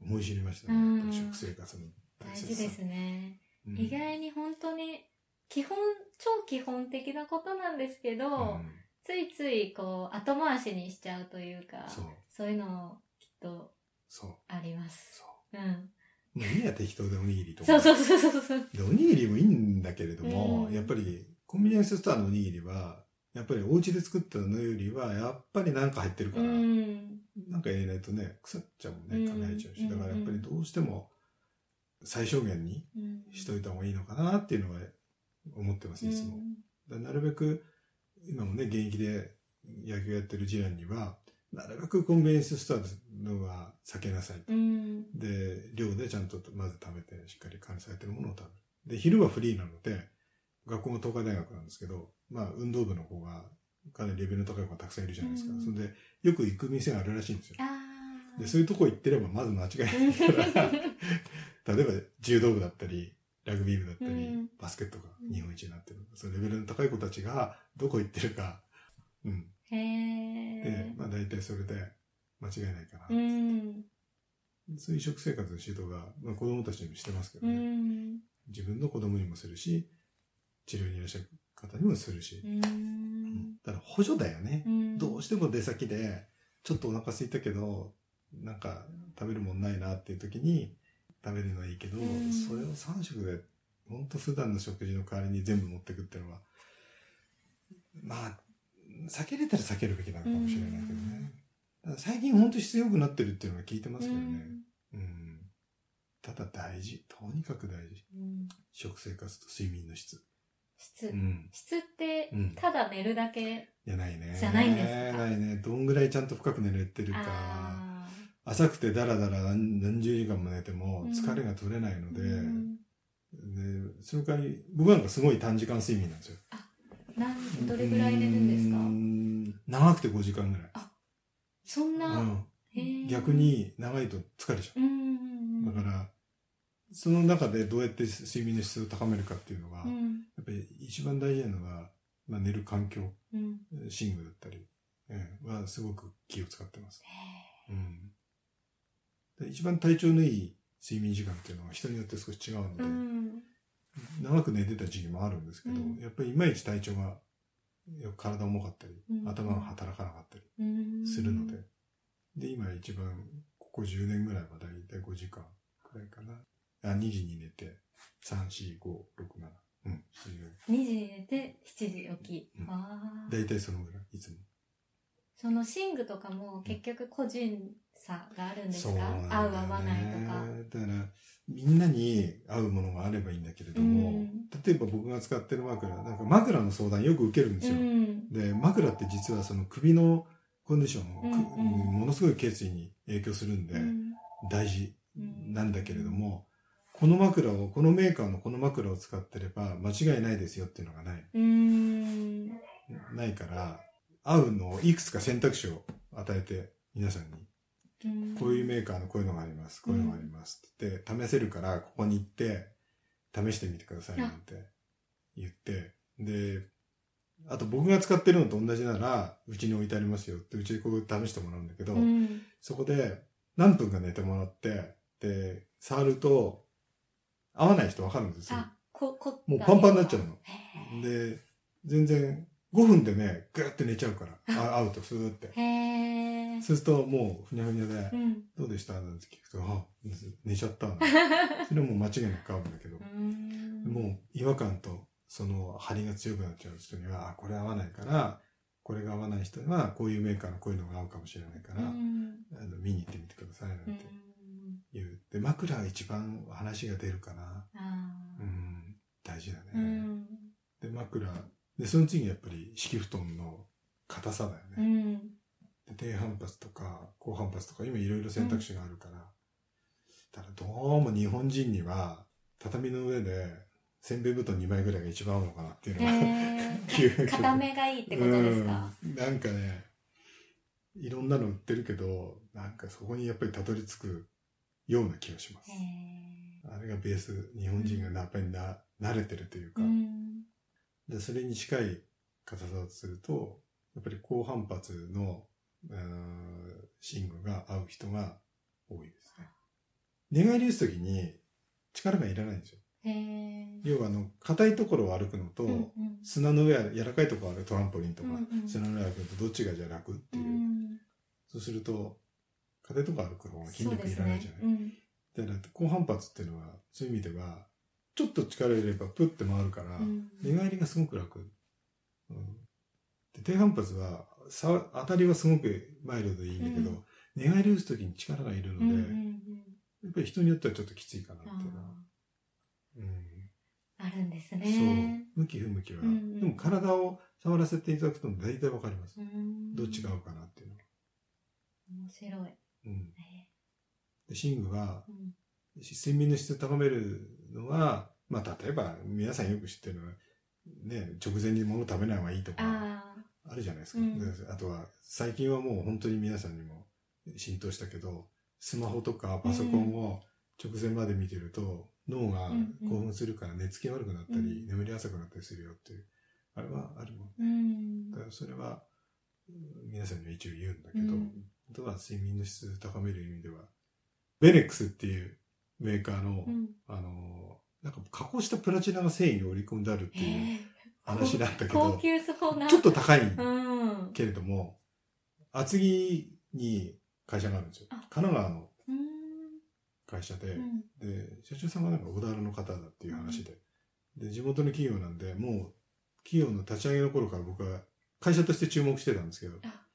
思い知りましたね。食生活の大切さ。大事ですね、うん意外に本当に基本超基本的なことなんですけど、うんついついこう後回しにしちゃうというかそう、そういうのきっとそう、あります。そう。ん。う。もういいや、適当でおにぎりとか。そうそうそうそうそう。で、おにぎりもいいんだけれども、うん。やっぱりコンビニエンスストアのおにぎりは、やっぱりお家で作ったのよりは、やっぱりなんか入ってるかうら、ん。なんか入れないとね、腐っちゃうもんね、うん。考えちゃうし。うん。だからやっぱりどうしても、最小限にうん。しといた方がいいのかなっていうのは思ってます、いつも。だなるべく、今もね、現役で野球やってる次男には、なるべくコンビニエンスストアのは避けなさいと。うんで、寮でちゃんとまず食べて、しっかり管理されてるものを食べる。で、昼はフリーなので、学校も東海大学なんですけど、まあ、運動部の子が、かなりレベルの高い子がたくさんいるじゃないですか。うんそれで、よく行く店があるらしいんですよ。で、そういうとこ行ってれば、まず間違いないから、例えば柔道部だったり、ラグビー部だったり、うんバスケットが日本一になってる。そのレベルの高い子たちがどこ行ってるか、うん。へでえ、まあ大体それで間違いないかな。うんそういう食生活の指導が、まあ、子供たちにもしてますけどうね。ん自分の子供にもするし、治療にいらっしゃる方にもするし。ううんんだから補助だよね。うんどうしても出先で、ちょっとお腹空いたけど、なんか食べるもんないなっていう時に食べるのはいいけど、うんそれを3食で、本当普段の食事の代わりに全部持ってくっていうのは、まあ、避けれたら避けるべきなのかもしれないけどね。ただ最近本当必要くなってるっていうのは聞いてますけどね。うん。ただ大事。とにかく大事。うん食生活と睡眠の質。質うん。質ってうんただ寝るだけいや、ないね。じゃないんですか？ないね。どんぐらいちゃんと深く寝れてるか。あ浅くてダラダラ何何十時間も寝てもうん。疲れが取れないのーで、うん。でその代わり、僕なんかすごい短時間睡眠なんですよ。なんどれぐらい寝るんですか？長くて5時間ぐらい。そんな、うん。逆に長いと疲れちゃう。だから、その中でどうやって睡眠の質を高めるかっていうのが、やうん。っぱり一番大事なのが、まあ、寝る環境、うん。寝具だったり、ええはすごく気を使ってます。うん、で一番体調のいい睡眠時間っていうのは人によって少し違うので、うん。長く寝てた時期もあるんですけど、うん。やっぱりいまいち体調が体重かったり、うん。頭が働かなかったりうん。するので、で今一番ここ10年ぐらいはだいたい5時間くらいかな。あ2時に寝て3456 7うんそういう2時に寝て7時起き、うん。ああだいたいそのぐらいいつもその寝具とかも結局個人差があるんですか、ね。合う合わないとか。だからみんなに合うものがあればいいんだけれども、うん。例えば僕が使ってる枕なんか枕の相談よく受けるんですうよ、ん。で枕って実はその首のコンディションを、くうんうん。ものすごい頸椎に影響するんで、うん。大事なんだけれども、この枕をこのメーカーのこの枕を使ってれば間違いないですよっていうのがない。うん。ないから合うのをいくつか選択肢を与えて皆さんにうんこういうメーカーのこういうのがあります。こういうのがあります。って言って、試せるから、ここに行って、試してみてくださいなんて言って、で、あと僕が使ってるのと同じなら、うちに置いてありますよって、うちでこう試してもらうんだけど、うんそこで何分か寝てもらって、で、触ると、合わない人わかるんですよ。あここもうパンパンになっちゃうの。へで、全然、5分でね、ぐーって寝ちゃうから、あ合うとスーって。えへえーそうするともうふにゃふにゃで、うん。どうでした？なんて聞くと、あ、寝ちゃったな。それはもう間違いなく合うんだけどう、んもう違和感とその張りが強くなっちゃう人には、あ、これ合わないから、これが合わない人には、こういうメーカーのこういうのが合うかもしれないから、うんあの見に行ってみてくださいなんてうん言う。で、枕が一番話が出るかな。あうん、大事だね。で、枕。で、その次にやっぱり敷布団の硬さだようね。ん。で低反発とか高反発とか今いろいろ選択肢があるから、ただどうも日本人には畳の上でせんべい布団2枚ぐらいが一番合うのかなっていうのが、え。ー、固めがいいってことですか？うん。なんかねいろんなの売ってるけどなんかそこにやっぱりたどり着くような気がします。へーあれがベース日本人がなやっぱりな慣れてるというか、うんでそれに近い硬さだとするとやっぱり高反発のうん寝具が合う人が多いですね。寝返り打つ時に力がいらないんですよ。要はあの硬いところを歩くのと、うんうん。砂の上柔らかいところを歩くトランポリンとか、うんうん。砂の上歩くのとどっちがじゃあ楽ってういう、ん。そうすると硬いところ歩く方が筋力いらないねじゃない、うん。だから高反発っていうのはそういう意味ではちょっと力入れればプッて回るから、うん。寝返りがすごく楽、うん、で低反発はさ当たりはすごくマイルドでいいんだけど、うん。寝返り打つ時に力がいるので、やっぱり人によってはちょっときついかなってあいうのは、うん。ーあるんですそう。ね向き不向きは、うんうん。でも体を触らせていただくと大体わかります、うん。どっちが合うかなっていうのは、面白い。うん、へで寝具がーうん睡眠の質を高めるのは、まあ、例えば皆さんよく知ってるのは、ね、直前に物食べない方がいいとかああるじゃないですか、うん。であとは最近はもう本当に皆さんにも浸透したけどスマホとかパソコンを直前まで見てると、脳が興奮するから寝つき悪くなったり、うん。眠り浅くなったりするよっていうあれはあるもん。ーうん。だからそれはうん皆さんには一応言うんだけど、うん。あとは睡眠の質を高める意味ではベネックスっていうメーカーの、うん。あのなんか加工したプラチナの繊維を織り込んであるっていう話なんだけど高級そうな。ちょっと高いうん。けれども、厚木に会社があるんですよ。あ。神奈川のうん。会社で、うん。で、社長さんがなんか小田原の方だっていう話で、で、地元の企業なんで、もう企業の立ち上げの頃から僕は会社として注目してたんですけどあ、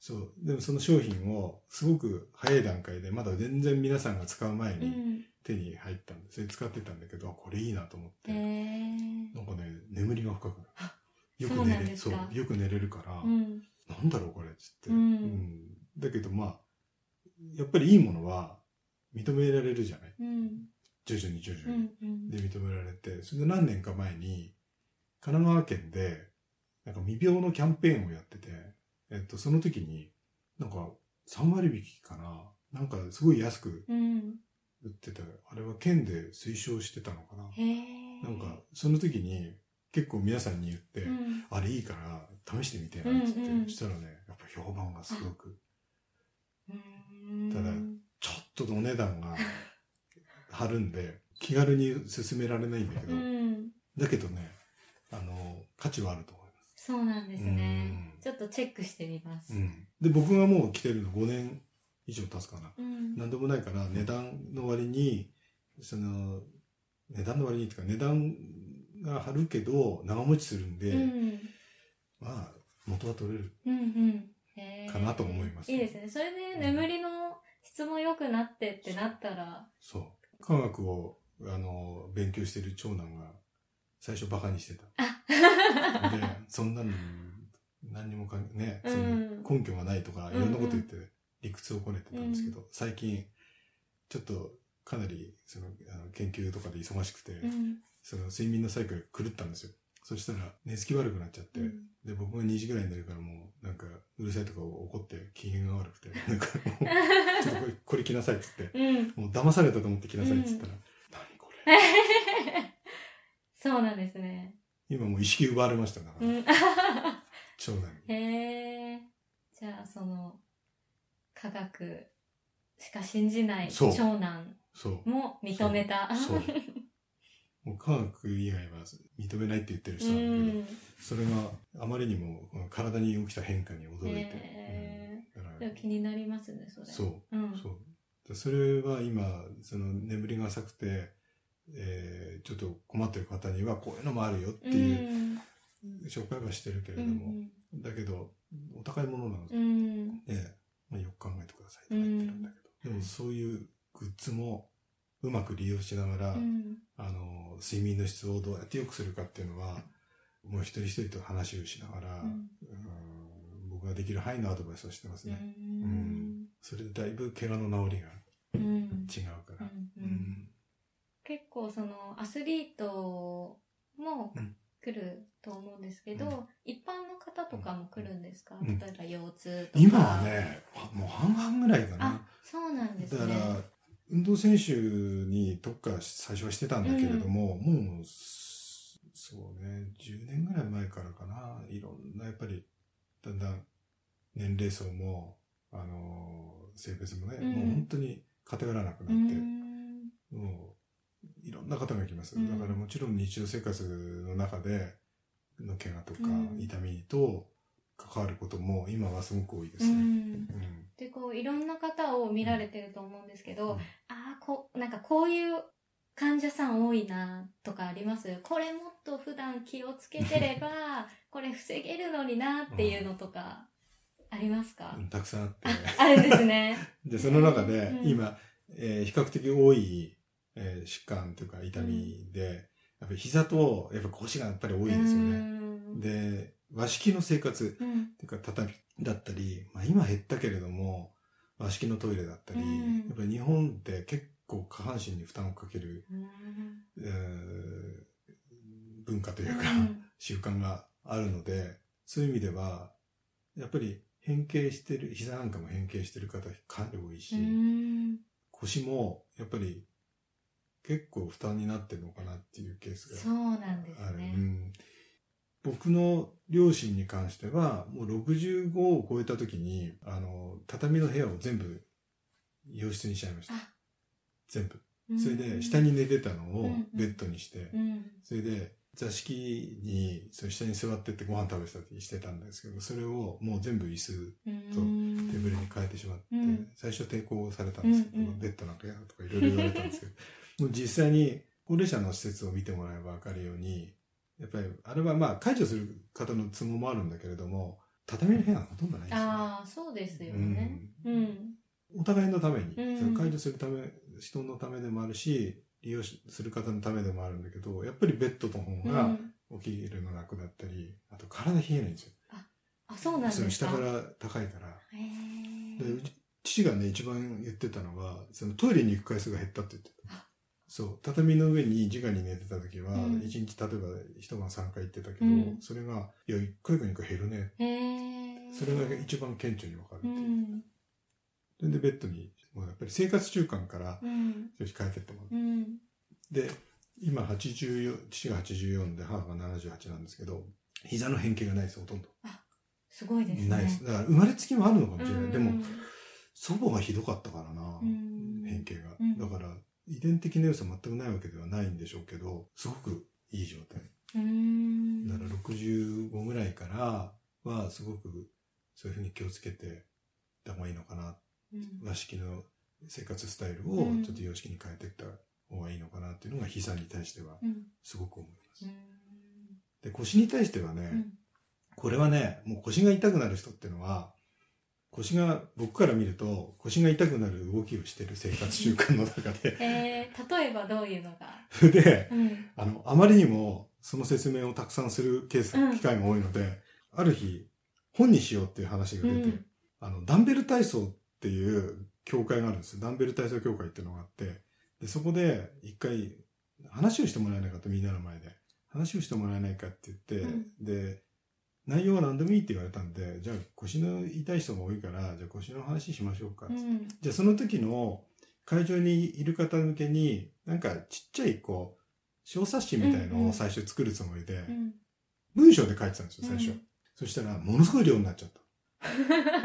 そう、でもその商品をすごく早い段階で、まだ全然皆さんが使う前にうん。手に入ったんで、それ使ってたんだけど、あこれいいなと思って、なんかね、眠りが深くな。よく寝れ、そう、よく寝れるから、うん。なんだろうこれっつって、うん。だけどまあやっぱりいいものは認められるじゃない？うん。徐々に徐々うに、んうん。で認められてそれで何年か前に神奈川県でなんか未病のキャンペーンをやってて、えっと、その時になんか3割引きかな。なんかすごい安くうん。売ってた。あれは県で推奨してたのかな。なんかその時に結構皆さんに言って、うん。あれいいから試してみてなんつって、うんうん。したらねやっぱ評判がすごく。うん。ただちょっとお値段が 張るんで気軽に勧められないんだけど、うん。だけどねあの価値はあるとそうなんですね。うん。ちょっとチェックしてみます。うん、で僕がもう来てるの5年以上経つかな。うん。何でもないから値段の割にその値段の割にっていうか値段が張るけど長持ちするんで、うん。まあ元は取れるかなと思います。いいですね。それで眠りの質も良くなってってなったら。そう。科学をあの勉強してる長男が最初バカにしてた。あ。で、そんなの、何にもかん、ね、うん。その根拠がないとか、いろんなこと言って、理屈をこねてたんですけど、う最近、ちょっと、かなり、その、あの研究とかで忙しくて、うん。その、睡眠のサイクル狂ったんですよ。そしたら、寝つき悪くなっちゃって、うん。で、僕が2時ぐらいに寝るからもう、なんか、うるさいとか怒って、機嫌が悪くて、なんかもう、ちょっとこれ、これ着なさいっつって、うん。もう騙されたと思って着なさいっつったら、何これ。そうなんですね今もう意識奪われましたから、うん長男に。へえじゃあその科学しか信じないそう長男そう。も認めたそう。もう科学以外は認めないって言ってるう人なんだけど、んそれがあまりにも体に起きた変化に驚いて、へうん気になりますね、それ。そう。うん。そう。でそれは今、その眠りが浅くて、えーちょっと困ってる方にはこういうのもあるよっていううん。紹介はしてるけれうども、んだけど、お高いものなので、うん。ねまあ、よく考えてくださいとか言ってるんだけど、でもそういうグッズもうまく利用しながら、うん。あの、睡眠の質をどうやって良くするかっていうのは、もう一人一人と話をしながら、僕ができる範囲のアドバイスをしてますね。うん。それでだいぶ怪我の治りがうん。違うから。うん。うん結構そのアスリートもうん。来ると思うんですけど、うん。一般の方とかも来るんですか、うん。例えば腰痛とか。今はね、もう半々ぐらいかあな。そうなんですね。だから、運動選手に特化最初はしてたんだけれども、もう、すそうね、10年ぐらい前からかな、いろんなやっぱり、だんだん年齢層も、あの、性別もね、うん。もう本当に偏らなくなうって、ん。もう、いろんな方が来ます。うん。だからもちろん日常生活の中での怪我とかうん。痛みと関わることも今はすごく多いですね。うん。うん。でこういろんな方を見られてると思うんですけど、うん。ああこうなんかこういう患者さん多いなとかあります？これもっと普段気をつけてれば これ防げるのになっていうのとかありますか、うんたくさんあって。ああるんですね。で、その中でうん。今、えー比較的多い、えー疾患というか痛みで、やっぱり膝とやっぱ腰がやっぱり多いですようね。ん。で、和式の生活うん。っていうか畳だったり、まあ今減ったけれども、和式のトイレだったり、うん。やっぱり日本って結構下半身に負担をかける、うん。えー文化というか、うん。習慣があるので、そういう意味では、やっぱり変形してる、膝なんかも変形してる方かなり多いし、うん。腰もやっぱり結構負担になってるのかなっていうケースそうがなんです。ね。うん。僕の両親に関しては、もう65を超えた時に、あの、畳の部屋を全部洋室にしちゃいました。あ。全部。うん。それで、下に寝てたのをうん。ベッドにして、うん。それで、座敷に、その下に座ってってご飯食べてたりしてたんですけど、それをもう全部椅子、うん。テーブルに変えてしまって、うん。最初抵抗されたんですけど、うんうん。ベッドなんか嫌だとかいろいろ言われたんですけど、もう実際に高齢者の施設を見てもらえばわかるように、やっぱり、あれはまあ解除する方の都合もあるんだけれども、畳の部屋がほとんどないんですよ、ね。ああ、そうですよね。うん。お互いのために、うんその解除するため、人のためでもあるし、利用しする方のためでもあるんだけど、やっぱりベッドの方うがん起きるの楽だったり、あと体冷えないんですよ。あ、そうなんですか？その下から高いから。へーで父がね、一番言ってたのは、そのトイレに行く回数が減ったって言ってたあ。そう、畳の上に直に寝てた時は、うん一日例えば一晩3回行ってたけど、うんそれが、いや、1回か2回減るね。それが一番顕著にわかるってういう。ん。それでベッドに、もうやっぱり生活習慣から、うん。少し変えてってもらう。うん。で、今84、父が84で母が78なんですけど、膝の変形がないです、ほとんど。すごいですね。ないです。だから生まれつきもあるのかもしれない。うんでも、祖母がひどかったからな、うん変形が、うんだから、遺伝的な要素は全くないわけではないんでしょうけど、すごくいい状態。うん。だから65ぐらいからは、すごくそういうふうに気をつけてた方がいいのかな。うん和式の生活スタイルをうんちょっと洋式に変えていった方がいいのかなっていうのが膝に対してはうん。すごく思います。うんで、腰に対してはね、うんこれはね、もう腰が痛くなる人っていうのは、腰が、僕から見ると、腰が痛くなる動きをしてる生活習慣の中で、えー、例えばどういうのが？で、うん。あの、あまりにもその説明をたくさんするケース、うん機会が多いので、ある日、本にしようっていう話が出て、うんあの、ダンベル体操っていう協会があるんですよ。ダンベル体操協会っていうのがあって、で、そこで一回話をしてもらえないかとみんなの前で。話をしてもらえないかって言って、うんで、内容は何でもいいって言われたんで、じゃあ腰の痛い人が多いから、じゃあ腰の話しましょうかうん。じゃあその時の会場にいる方向けに、なんかちっちゃいこう、小冊子みたいのを最初作るつもりで、うん。文章で書いてたんですよ、最初。うんそしたら、ものすごい量になっちゃっ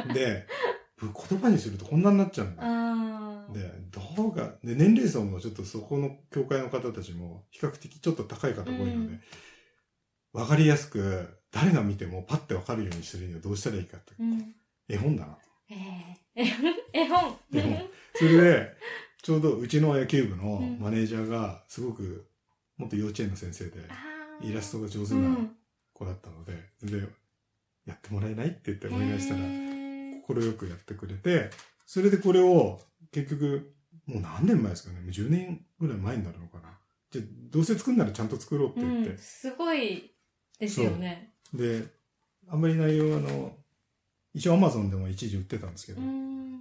た。で、言葉にするとこんなになっちゃうんだ。で、どうか、で、年齢層もちょっとそこの教会の方たちも比較的ちょっと高い方が多いのうんで、わ、かりやすく、誰が見てもパッてわかるようにするにはどうしたらいいかって、うん。絵本だな。と。えー、絵本。絵本。それで、ちょうどうちの野球部のうん。マネージャーが、すごく、元幼稚園の先生で、イラストが上手うなん。子だったので、で、やってもらえないって言ってお願いしたら、快くやってくれて、それでこれを、結局、もう何年前ですかね。もう10年ぐらい前になるのかな。じゃあどうせ作るならちゃんと作ろうって言って、うん、すごいですよね。で、あんまり内容はあの、一応アマゾンでも一時売ってたんですけど、うん。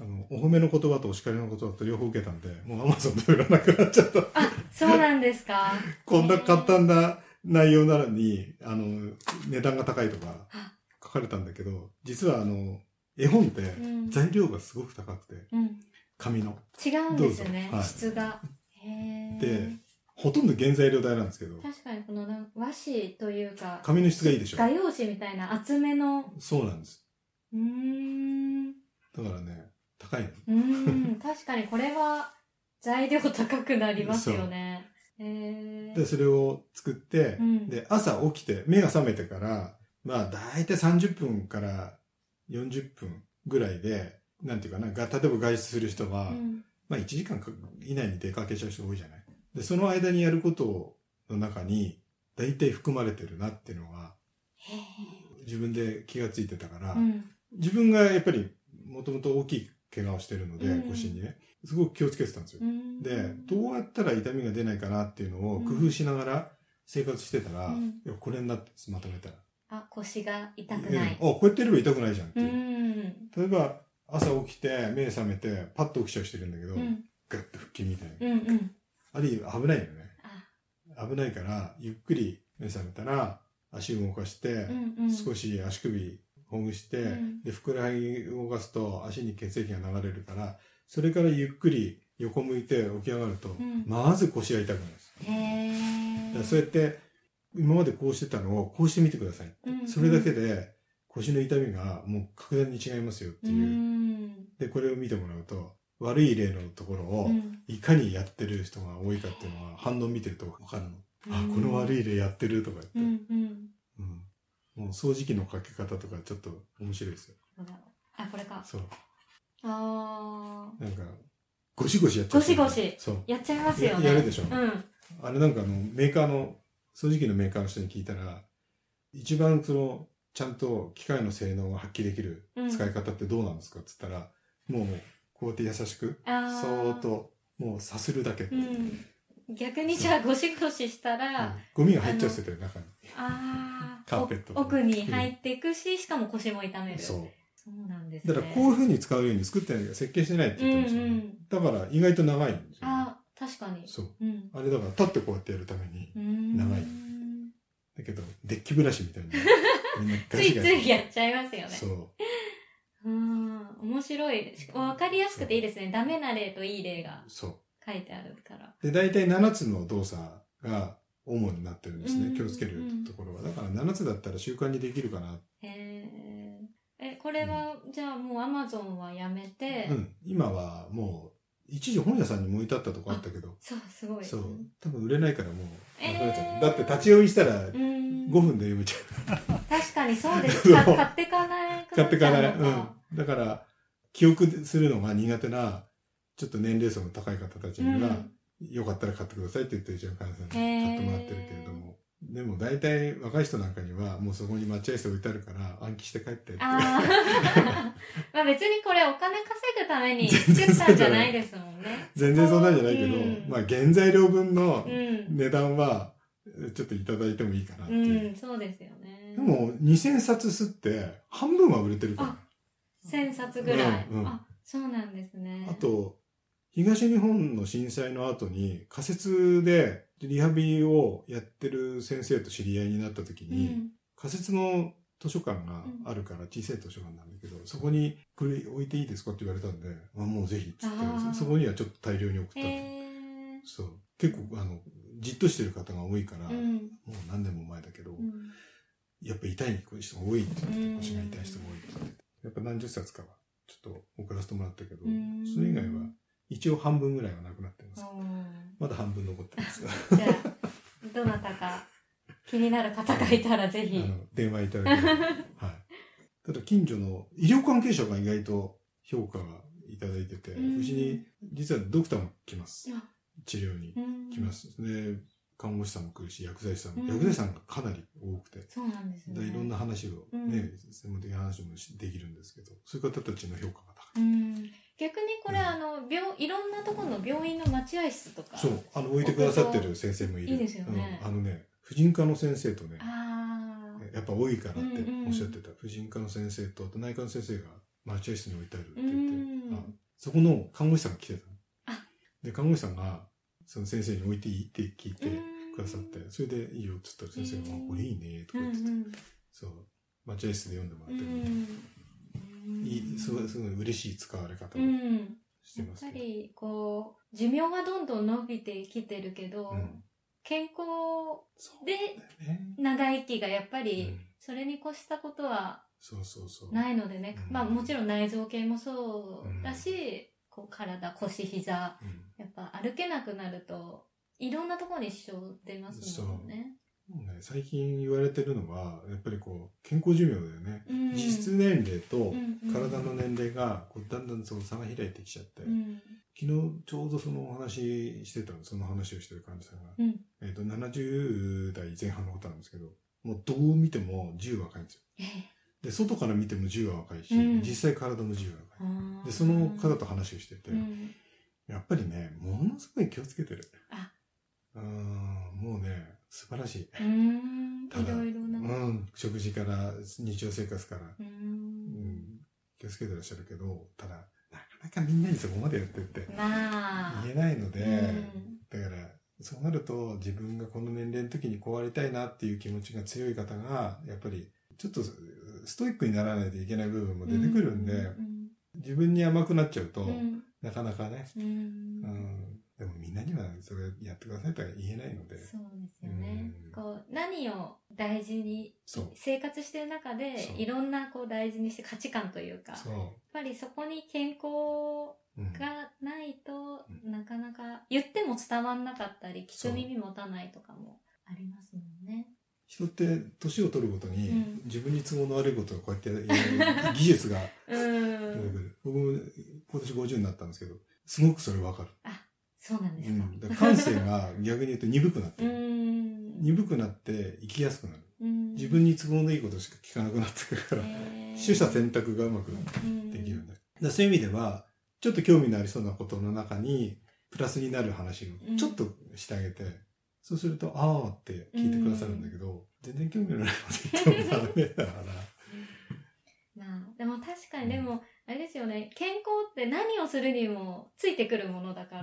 あの、お褒めの言葉とお叱りの言葉と両方受けたんで、もうアマゾンで売らなくなっちゃった。あ、そうなんですか。こんな簡単な内容なのに、あの、値段が高いとかあ書かれたんだけど、実はあの、絵本ってうん材料がすごく高くて、うん。紙の。違うんですよねはい質が。で、ほとんど原材料代なんですけど、確かにこのな和紙というか、紙の質がいいでしょ画。用紙みたいな厚めの、そうなんです。うーん。だからね、高いの。うーん、確かにこれは材料高くなりますよね。へで、それを作って、うんで、朝起きて、目が覚めてから、まあ、だいたい30分から40分ぐらいで、なんていうかな、が例えば外出する人は、うんまあ1時間か以内に出かけちゃう人多いじゃない。で、その間にやることの中に、大体含まれてるなっていうのが、へ自分で気がついてたから、ーうん。自分がやっぱり、もともと大きい怪我をしてるので、うん腰にね、すごく気をつけてたんですよ。うんで、どうやったら痛みが出ないかなっていうのを工夫しながら生活してたら、うんいやこれになってまとめたら。あ、腰が痛くない。うんあ、こうやってやれば痛くないじゃんってういう。ん。例えば、朝起きて、目覚めて、パッと起きちゃう人いるんだけど、うん。ガッと腹筋みたいな。うん。うん。あれ、危ないよね。あ、危ないから、ゆっくり目覚めたら、足動かして、うんうん。少し足首ほぐして、うんで、ふくらはぎ動かすと足に血液が流れるから、それからゆっくり横向いて起き上がると、んまず腰が痛くなるんです。そうやって、今までこうしてたのをこうしてみてください。うんうんそれだけで腰の痛みがもう格段に違いますよってういう。ん。で、これを見てもらうと、悪い例のところをうんいかにやってる人が多いかっていうのは反応見てるとわかるの。あ、この悪い例やってるとかうん。言って。うん。うん。もう掃除機のかけ方とかちょっと面白いですよ。あ、これか。そう。あなんか、ゴシゴシやっちゃう。ゴシゴシそう。ー。やっちゃいますよね。ややるでしょうん。あれなんかあの、メーカーの、掃除機のメーカーの人に聞いたら、一番その、ちゃんと機械の性能が発揮できるうん使い方ってどうなんですかっつったら、もう、こうやって優しく、そーっと、もうさするだけ。うん。逆にじゃあゴシゴシしたうんら、ゴミが入っちゃうって言ってる中に。ああ、カーペットお奥に入っていくし、しかも腰も痛める。そう。そうなんですね。だからこういう風に使うように作ってない設計してないって言ってましたよね。うんうんだから意外と長いんですよ、ね。あー確かに。そう。うん。あれだから立ってこうやってやるために。長いだけど、デッキブラシみたいな ガついつ。いやっちゃいますよね。そう。うん。面白い。しわかりやすくていいですね。ダメな例といい例がそう。書いてあるから。で、大体7つの動作が主になってるんですね。うん気をつけるところは。だから7つだったら習慣にできるかな。へーえ、これは、じゃあもうアマゾンはやめて、うん。今はもう、一時本屋さんに置いてあったとこあったけど、そう、すごい。そう。多分売れないからもう、えーだって立ち読みしたらう5ん。分で読めちゃう。確かにそうです。買ってかない買ってかない。うん。だから、記憶するのが苦手な、ちょっと年齢層の高い方たちには、よかったら買ってくださいって言ってうちの会社さんに買ってもらってるけれども。でも大体若い人なんかにはもうそこに待合室置いてあるから暗記して帰ってって。ああ。まあ別にこれお金稼ぐために作ったんじゃないですもんね。全然そんなんじゃないけど、うんまあ原材料分のうん。値段はちょっといただいてもいいかなってういう。ん、そうですよね。でも2000冊吸って半分は売れてるから。1000冊ぐらい。うんうんあ、そうなんですね。あと、東日本の震災の後に仮設でリハビリをやってる先生と知り合いになった時うに、ん。仮設の図書館があるから小さい図書館なんだけど、そこにこれ置いていいですか？って言われたんで、あもうぜひっつってそこにはちょっと大量に送ったそう。結構あのじっとしてる方が多いから、ーうん。もう何年も前だけど、うん。やっぱ痛い人が多いって言ってうん。腰が痛い人が多いって言って。やっぱ何十冊かはちょっと送らせてもらったけど、うん。それ以外は一応半分ぐらいはなくなってます、うん。まだ半分残ってます。じゃあ、どなたか気になる方がいたらぜひ。あの電話いただければはい。ただ近所の医療関係者が意外と評価がいただいてて、うん。うちに実はドクターも来ます。あ。治療にうん来ます。で、看護師さんも来るし、薬剤師さんも、うん薬剤師さんがかなり多くて、そうなんですね。でいろんな話をね、うん専門的な話もしできるんですけど、そういう方たちの評価が高い。うん。逆にこれ、うんあの、病、いろんなところの病院の待合室とか。そう、あの、置いてくださってる先生もいる。いいですよねうんあのね、婦人科の先生とね。やっぱ多いからっておっしゃってた。婦人科の先生と、あと内科の先生が待合室に置いてあるってう言って、ん。あそこの看護師さんが来てたで、看護師さんが、その先生に置いていいって聞いてうんくださって、それでいいよって言ったら先生が、これいいねとかうん言ってて、うん。そう、待合室で読んでもらうってる、ん。いい、すごい、すごい嬉しい使われ方をうん。やっしてますけど。ぱり、こう、寿命がどんどん伸びてきてるけど、うん健康で。長生きがやっぱうり、んそれに越したことはそうそうそう。ないのでね、うんまあもちろん内臓系もそうだし、うこう体、腰、膝、うんやっぱ歩けなくなると、いろんなところに支障出ますもんね。ね、最近言われてるのは、やっぱりこう、健康寿命だよね。うん実質年齢と体の年齢がこうだんだんその差が開いてきちゃって、うん。昨日ちょうどそのお話してたの、その話をしてる患者さんが、うん。えっ、と、70代前半の方なんですけど、もうどう見ても10若いんですよ。えで、外から見ても10は若いし、うん実際体も10は若い。ーで、その方と話をしてて、うん。やっぱりね、ものすごい気をつけてる。あうーん、もうね、素晴らしい。うーん。いろいろな。うん、食事から、日常生活から、う。うんん、気をつけてらっしゃるけど、ただ、なかなかみんなにそこまでやってってまあ。言えないので、うんだから、そうなると自分がこの年齢の時にこうありたいなっていう気持ちが強い方が、やっぱりちょっとストイックにならないといけない部分も出てくるんで、うん自分に甘くなっちゃうと、うんなかなかね、うんうん、でもみんなにはそれやってくださいとは言えないので、そうですよねうん。こう、何を大事に生活してる中でいろんなこう大事にして価値観というか、やっそぱりそこに健康がないと、うなかなか言っても伝わんなかったり、聞く耳持たないとかもありますもんね。人って年を取るごとに、うん自分に都合の悪いことをこうやってやる技術が うん。る。僕も今年50になったんですけど、すごくそれわかる。そうなんですか。うん、だから感性が逆に言うと鈍くなってうる。ん。鈍くなって生きやすくなる。うん自分に都合のいいことしか聞かなくなってくるから、取捨選択がうまくできるんだ。だそういう意味では、ちょっと興味のありそうなことの中に、プラスになる話をちょっとしてあげて、そうすると、ああって聞いてくださるんだけど、全然興味のないこと言ってもダメだから。まあ、でも確かに、でも、あれですよね、健康って何をするにもついてくるものだから、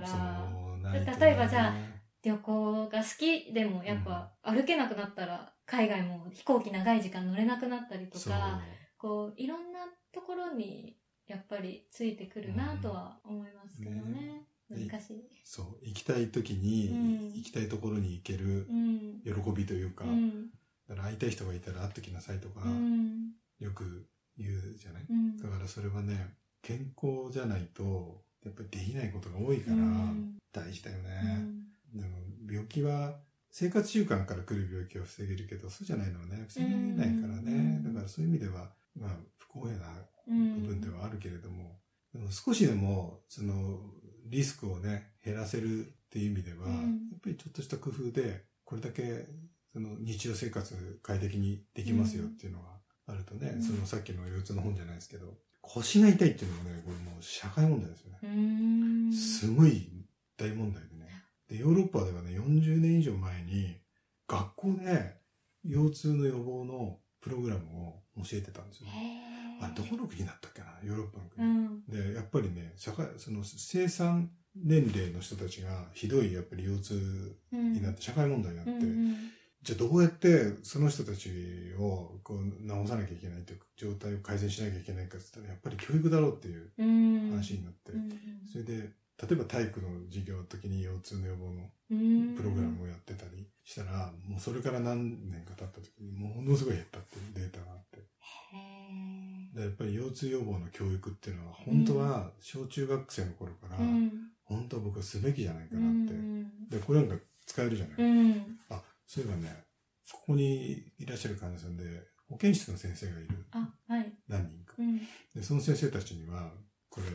ね例えばじゃあ旅行が好きでもやっぱ歩けなくなったら、海外も飛行機長い時間乗れなくなったりとか、こう、いろんなところにやっぱりついてくるなとは思いますけどね。ね難しい。そう、行きたい時に、うん行きたいところに行けるうん。喜びというか、うん。だから会いたい人がいたら会ってきなさいとか、うん。よく言うじゃない、うん。だからそれはね、健康じゃないと、やっぱりできないことが多いからうん、大事だようね。ん。でも病気は生活習慣から来る病気を防げるけど、そうじゃないのはね、防げないからね。うん。だからそういう意味では、まあ不公平なうん。部分ではあるけれども、でも少しでも、その、リスクをね、減らせるっていう意味では、うん。やっぱりちょっとした工夫で、これだけ、その日常生活快適にできますよっていうのがあるとね、うんそのさっきの腰痛の本じゃないですけど、腰が痛いっていうのはね、これもう社会問題ですよね。うん。すごい大問題でね。で、ヨーロッパではね、40年以上前に、学校で腰痛の予防のプログラムを教えてたんですよ。あれ、どこの国だったっけなヨーロッパのう国。ん。で、やっぱりね、社会、その生産年齢の人たちがひどいやっぱり腰痛うん。になって、社会問題になって、うんじゃあどうやってその人たちをこう治さなきゃいけないというか、状態を改善しなきゃいけないかって言ったら、やっぱり教育だろうっていううん。話になって、うんそれで、例えば体育の授業の時に腰痛の予防のうん。プログラムをやってたりしたら、もうそれから何年か経った時にものすごい減ったっていうデータがあって。やっぱり腰痛予防の教育っていうのは、本当は小中学生の頃から。本当は僕はすべきじゃないかうなって。ん。で、これなんか使えるじゃない、うん。あ、そういえばね、ここにいらっしゃる患者さんで、保健室の先生がいる。あ、はい。70で、その先生たちには、これ、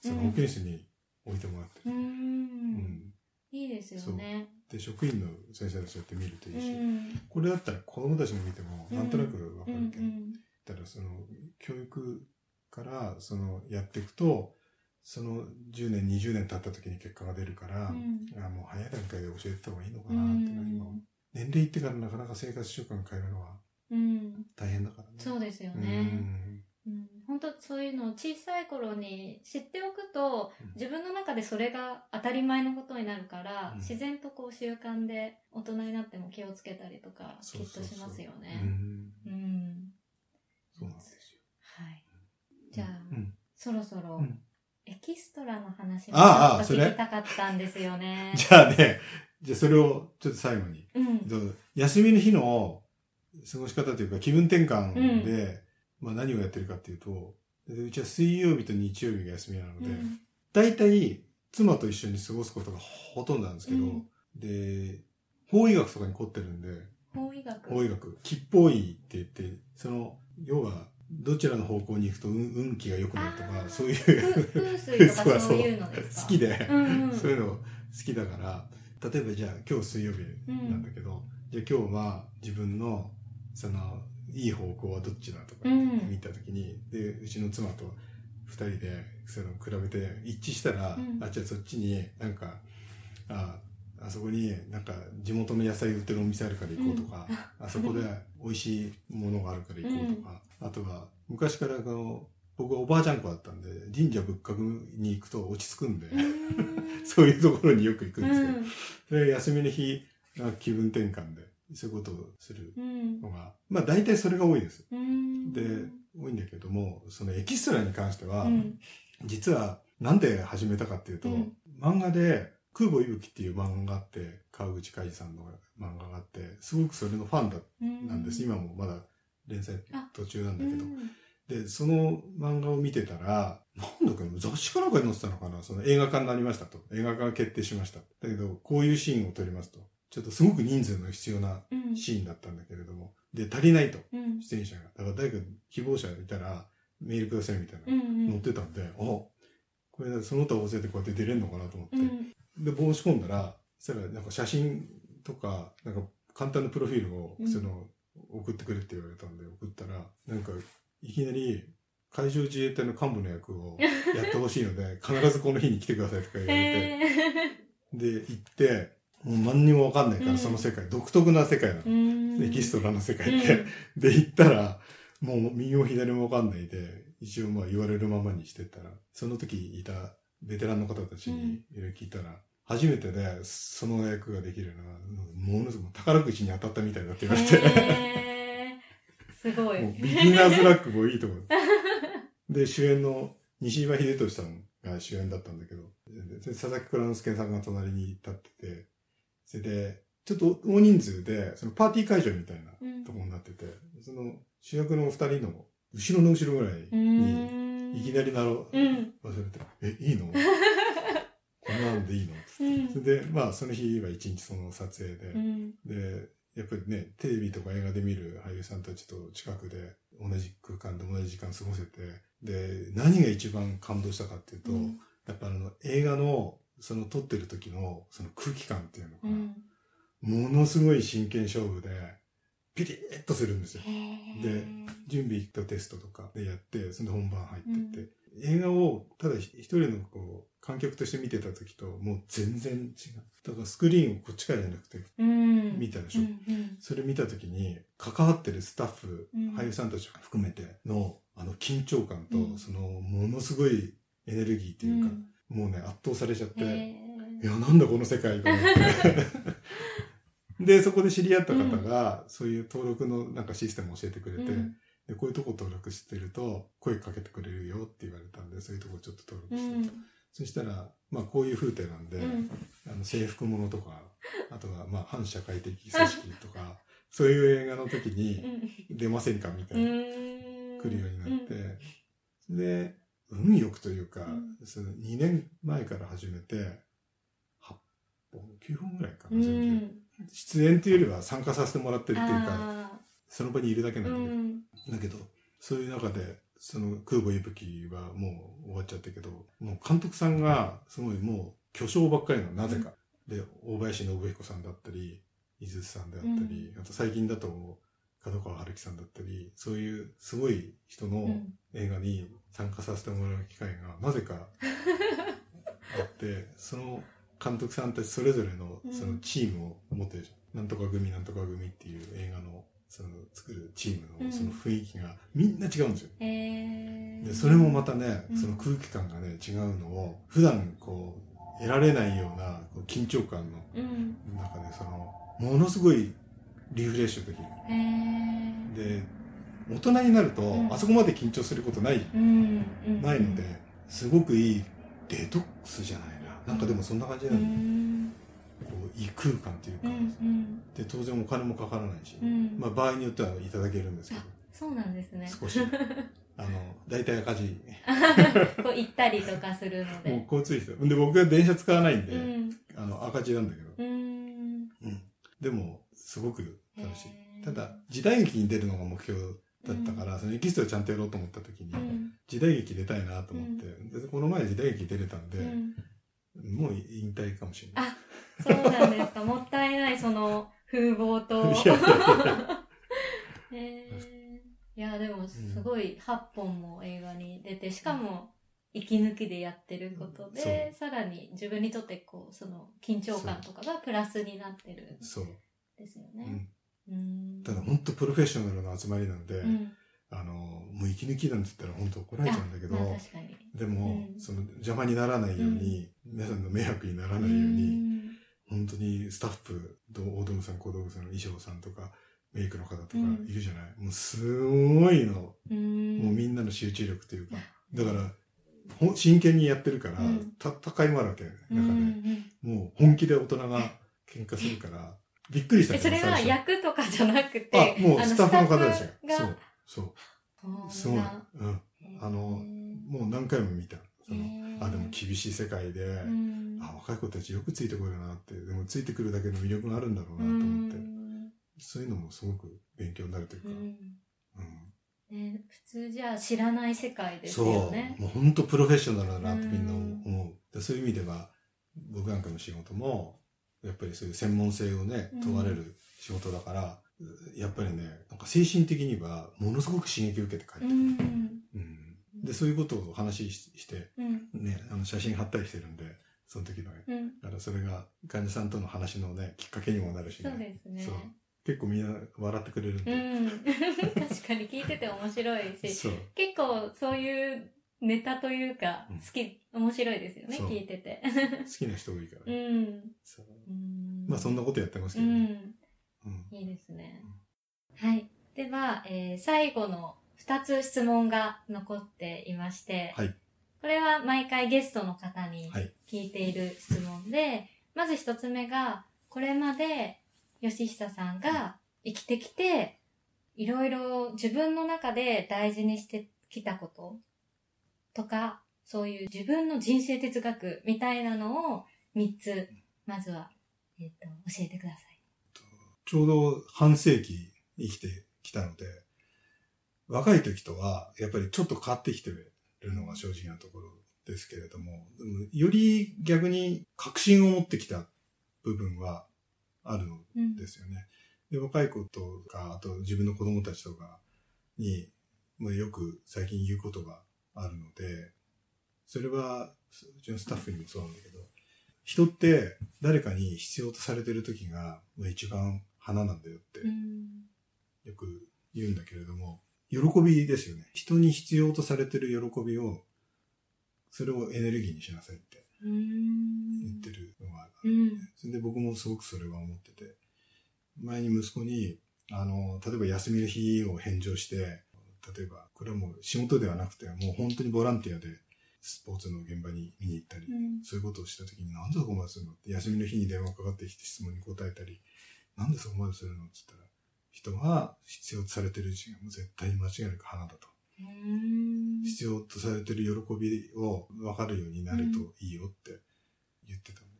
その保健室に置いてもらってる。うん。うんいいですよね。で、職員の先生たちやって見るといいし、うん。これだったら子供たちが見ても、なんとなくわかうんるけど、ただその、教育から、その、やっていくと、その10年、20年経った時に結果が出るから、うんあもう早い段階で教えてた方がいいのかなっていうのは今、年齢いってからなかなか生活習慣変えるのはうん。大変だからね。そうですようね。んうん。本当そういうのを小さい頃に知っておくと、うん自分の中でそれが当たり前のことになるから、うん自然とこう習慣で大人になっても気をつけたりとか、きっとしますようね。んうん。そうなんですよ。はい。じゃあ、うんそろそろ、うんエキストラの話も聞きたかったんですよね。じゃあね、じゃあそれをちょっと最後に。うん。休みの日の過ごし方というか気分転換で、まあ何をやってるかっていうと、でうちは水曜日と日曜日が休みなので、うん。大体妻と一緒に過ごすことがほとんどなんですけど、うん。で、法医学とかに凝ってるんで、法医学。法医学、吉報医って言って、その、要は、どちらの方向に行くと運運気が良くなるとか、そういう、ふ風水とかそういうのですか？好きで、うんうん。そういうの好きだから、例えばじゃあ今日水曜日なんだけど、じゃあ今日は自分の、その、いい方向はどっちだとかうん。見たときに、で、うちの妻と二人で、その比べて一致したら、うん。あ、じゃあそっちになんか、あ、あそこになんか地元の野菜売ってるお店あるから行こうとか、あそこで美味しいものがあるから行こうとか、あとは昔からこの、僕はおばあちゃん子だったんで、神社仏閣に行くと落ち着くんで、うん そういうところによく行くんですけど、うん。それ休みの日、あ気分転換で、そういうことをするうん。のが、まあ大体それが多いです。うん。で、多いんだけども、そのエキストラに関しては、うん。実はなんで始めたかっていうと、うん。漫画で空母いぶきっていう漫画があって、川口海二さんの漫画があって、すごくそれのファンだなんです。今もまだ連載途中なんだけど。で、その漫画を見てたら、なんだか雑誌かなんかに載ってたのかなその映画化になりましたと。映画化が決定しました。だけど、こういうシーンを撮りますと。ちょっとすごく人数の必要なうんシーンだったんだけれども。で、足りないと。うん出演者が。だから誰か希望者がいたら、メールくださいみたいな。うん載ってたんで、あ、これその他大勢でこうやって出れるのかなと思って。うんで、申し込んだら、そしたらなんか写真とか、なんか簡単なプロフィールを、うんその、送ってくれって言われたんで、送ったら、なんか、いきなり、海上自衛隊の幹部の役を やってほしいので、必ずこの日に来てくださいとか言われて、へで、行って、もう何にもわかんないから、うん。その世界、独特な世界なの。ーエキストラの世界って。で、行ったら、もう右も左もわかんないで、一応まあ言われるままにしてったら、その時いたベテランの方たちにいろいろ聞いたら、初めてでその役ができるのは、ものすごく宝くじに当たったみたいだって言われて、すごい。もうビギナーズラックもいいところ。で、主演の西島秀俊さんが主演だったんだけど、で佐々木蔵之介さんが隣に立ってて、それで、ちょっと大人数で、そのパーティー会場みたいなうん。ところになってて、その主役の二人の後ろの後ろぐらいに、いきなりなろ、うん。忘れて、え、いいの？こんなんでいいの？うん。それで、まあ、その日は一日その撮影で、うん。で、やっぱりね、テレビとか映画で見る俳優さんたちと近くで同じ空間で同じ時間過ごせて、で、何が一番感動したかっていうと、うん。やっぱあの映画のその撮ってる時のその空気感っていうのが、うん。ものすごい真剣勝負で、ピリッとするんですよ。で準備とテストとかでやって、それで本番入ってって、映画をただ一人のこう観客として見てた時ともう全然違う。だからスクリーンをこっちからじゃなくて、うん。見たでしょ？うんうん。それ見た時に関わってるスタッフ、うん。俳優さんたち含めてのあの緊張感と、うん。そのものすごいエネルギーっていうか、もうね圧倒されちゃって、へいや、なんだこの世界と思って。で、そこで知り合った方が、そういう登録のなんかシステムを教えてくれて、うんで、こういうとこ登録してると、声かけてくれるよって言われたんで、そういうとこちょっと登録して、うん。そしたら、まあこういう風景なんで、うん。あの制服ものとか、あとはまあ反社会的組織とか、そういう映画の時に出ませんかみたいな、来るようになって、で、運よくというか、うん。その2年前から始めて、8本、9本ぐらいかな、全部。ん出演っていうよりは参加させてもらってるっていうか、あその場にいるだけなんだけど、ん。だけど、そういう中で、その空母息吹はもう終わっちゃったけど、もう監督さんがすごいもう巨匠ばっかりなの、なぜか。で、大林信彦さんだったり、伊豆さんであったり、あと最近だと角川春樹さんだったり、そういうすごい人のうん。映画に参加させてもらう機会がなぜか あって、その監督さんたちそれぞれのうん。そのチームを持ってるじゃん。なんとか組なんとか組っていう映画のその作るチームうんのその雰囲気がみんな違うんですよ。へーで、それもまたねうん、その空気感がね、違うのを、普段こう、得られないようなこう緊張感のうん。中で、その、ものすごいリフレッシュできる。へーで、大人になると、うんあそこまで緊張することない、うん。うんないので、、すごくいいデトックスじゃないな。なんかでもそんな感じうなの。ん。こう、いい空間っていうか。で、当然お金もかからないし、うん。まあ場合によってはいただけるんですけど、そうなんですね。少し。あの、大体赤字。こう行ったりとかするのもうで。交通費と。で、僕は電車使わないんで、うん。あの、赤字なんだけど。うん。うん。でも、すごく楽しい。ただ、時代劇に出るのが目標だったから、そのエキストラちゃんとやろうと思った時に、うん。時代劇出たいなと思って、でこの前時代劇出れたんで、うん。もう引退かもしれない。あ、そうなんですか。もったいない、その風貌と。いやいやいや へーいや、でも、すごい8本も映画に出て、しかも、息抜きでやってることで、さらに自分にとって、こう、その、緊張感とかがプラスになってるんそう。ですよね。うん。うん。ただ、本当プロフェッショナルな集まりなので、うん。あの、もう息抜きなんて言ったら本当怒られちゃうんだけど。でも、うんその邪魔にならないように、皆さんの迷惑にならないように、本当にスタッフ、ど大道具さん、小道具さん、衣装さんとか、メイクの方とかいるじゃない、もうすごいの。うん。もうみんなの集中力というか。だから、真剣にやってるから、うんた戦いもあるわけ。うん、中で。もう本気で大人が喧嘩するから、びっくりしたえ、それは役とかじゃなくて、あ、もうスタッフの方ですよそう。そう。すごい。うん。あのもう何回も見た。そのあ、でも厳しい世界で、うん。あ、若い子たちよくついてこるなって、でもついてくるだけの魅力があるんだろうなと思って、そういうのもすごく勉強になるというか、うん。うん。ね、普通じゃあ知らない世界ですそう、よね。もう本当プロフェッショナルだなってみんなうん思う。でそういう意味では、僕なんかの仕事も、やっぱりそういう専門性をねうん、問われる仕事だから、やっぱりね、なんか精神的にはものすごく刺激を受けて帰ってくる。うん。うんで、そういうことを話しして、うん。ね、あの写真貼ったりしてるんで、その時の。だからそれが患者さんとの話のね、きっかけにもなるしね。そうですね。結構みんな笑ってくれるんうで。ん。確かに聞いてて面白いし。結構そういうネタというかうん、好き、面白いですよね、聞いてて。好きな人多いからうね。ん。そううんまあそんなことやってますけうどね。ん。うん。いいですね。はい。では、えー最後の2つ質問が残っていまして、はい。これは毎回ゲストの方にはい。聞いている質問で、まず1つ目が、これまで吉久さんが生きてきて、いろいろ自分の中で大事にしてきたこととか、そういう自分の人生哲学みたいなのを3つ、まずは、えっ、と、教えてください。ちょうど半世紀生きてきたので、若い時とはやっぱりちょっと変わってきてるのが正直なところですけれども、でもより逆に確信を持ってきた部分はあるん。ですよね。で、若い子とか、あと自分の子供たちとかに、まあ、よく最近言うことがあるので、それは、うちのスタッフにもそうなんだけど、人って誰かに必要とされてる時が、まあ、一番花なんだよってうんよく言うんだけれども、喜びですよね。人に必要とされてる喜びを、それをエネルギーにしなさいって言ってるのがあるうん。それで僕もすごくそれは思ってて、前に息子に、あの、例えば休みの日を返上して、例えば、これはもう仕事ではなくて、もう本当にボランティアでスポーツの現場に見に行ったり、うん。そういうことをした時に、なんでそこまでするの？って、休みの日に電話かかってきて質問に答えたり、なんでそこまでするの？って言ったら、人が必要とされてるうちがもう絶対に間違いなく花だと。必要とされてる喜びを分かるようになるといいよって言ってたのね。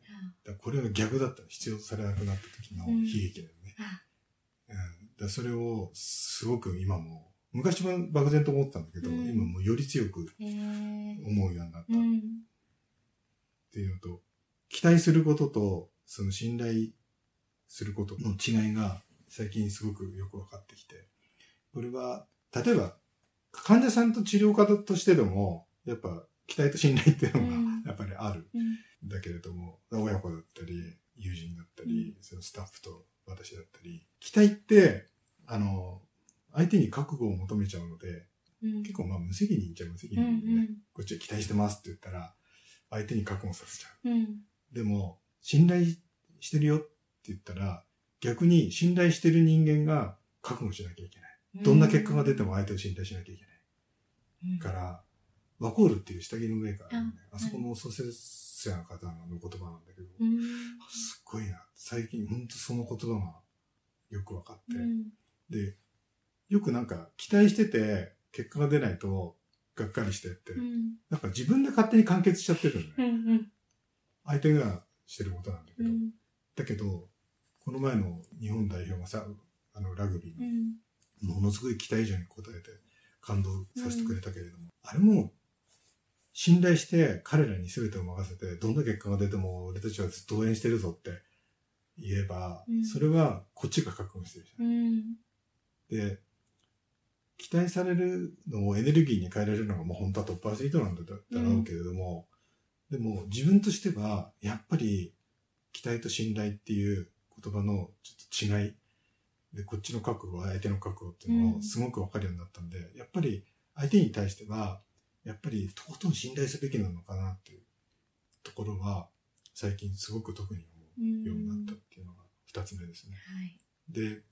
だからこれは逆だったの必要とされなくなった時の悲劇だよね。あうんだからそれをすごく今も昔は漠然と思ってたんだけど、うん今もうより強く。思うようになったっうん。ていうのと、期待することと、その信頼することの違いが最近すごくよく分かってきて、これは、例えば、患者さんと治療家としてでも、やっぱ期待と信頼っていうのうんがやっぱりある。うんだけれども、親子だったり、友人だったり、そのスタッフと私だったり、期待って、あの、相手に覚悟を求めちゃうので、うん。結構まあ無責任っちゃ無責うん任でね、こっちは期待してますって言ったら、相手に覚悟させちゃう。うん。うん。でも、信頼してるよって言ったら、逆に信頼してる人間が覚悟しなきゃいけない。どんな結果が出ても相手を信頼しなきゃいけない。うんから、ワコールっていう下着のメーカーあそこの創設者の方の言葉なんだけど、うん。すっごいな。最近ほんとその言葉がよく分かって、うん。で、よくなんか期待してて結果が出ないとがっかりしてって、うん。なんか自分で勝手に完結しちゃってるのね。うん。うん。相手がしてることなんだけど。うん。だけど、この前の日本代表がさ、あのラグビーうん。のものすごい期待以上に応えて感動させてくれたけれども、あれも信頼して彼らに全てを任せて、どんな結果が出ても俺たちはずっと応援してるぞって言えば、うんそれはこっちが覚悟してるじゃ。うんん。で、期待されるのをエネルギーに変えられるのがもう本当はトップアスリートなんだだろうけれども、でも自分としてはやっぱり期待と信頼っていう言葉のちょっと違いでこっちの覚悟相手の覚悟っていうのをすごく分かるようになったんで、やっぱり相手に対してはやっぱりとことん信頼すべきなのかなっていうところは最近すごく特に思うようになったっていうのが二つ目ですね。はい。で、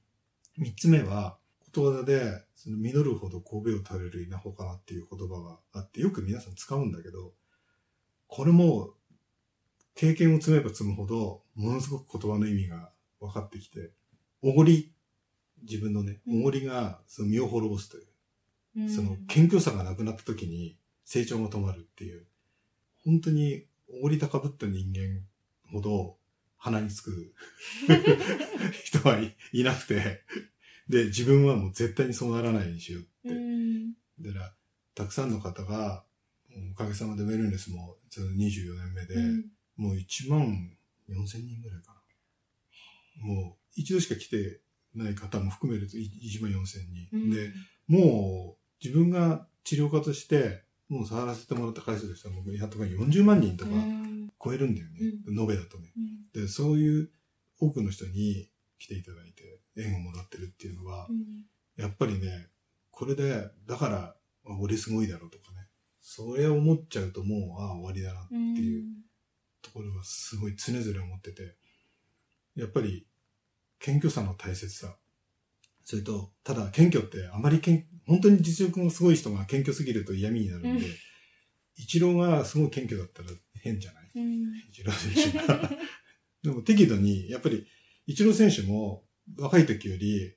三つ目は、ことわざで、その実るほど神戸を垂れる稲穂かなっていう言葉があって、よく皆さん使うんだけど、これも、経験を積めば積むほど、ものすごく言葉の意味が分かってきて、おごり、自分のね、おごりがその身を滅ぼすという、うんその謙虚さがなくなった時に成長が止まるっていう、本当におごり高ぶった人間ほど鼻につく 人はいいなくて、で、自分はもう絶対にそうならないようにしようって。うん。だから、たくさんの方が、おかげさまでウェルネスもその24年目で、うんもう1万4千人ぐらいかな。もう一度しか来てない方も含めると1万4千人。うんで、もう自分が治療家として、もう触らせてもらった回数としてはもうやっとか40万人とかうん超えるんだよね。延べだとね。うんで、そういう多くの人に来ていただいて縁をもらってるっていうのはう、んやっぱりね、これで、だから、あ俺すごいだろうとかね。それを思っちゃうともう、ああ、終わりだなっていうところはすごい常々思ってて、やっぱり、謙虚さの大切さ。それと、ただ謙虚ってあまり謙本当に実力がすごい人が謙虚すぎると嫌味になるんで、うん一郎がすごい謙虚だったら変じゃない？うん一郎選手が。でも適度に、やっぱり、一郎選手も若い時より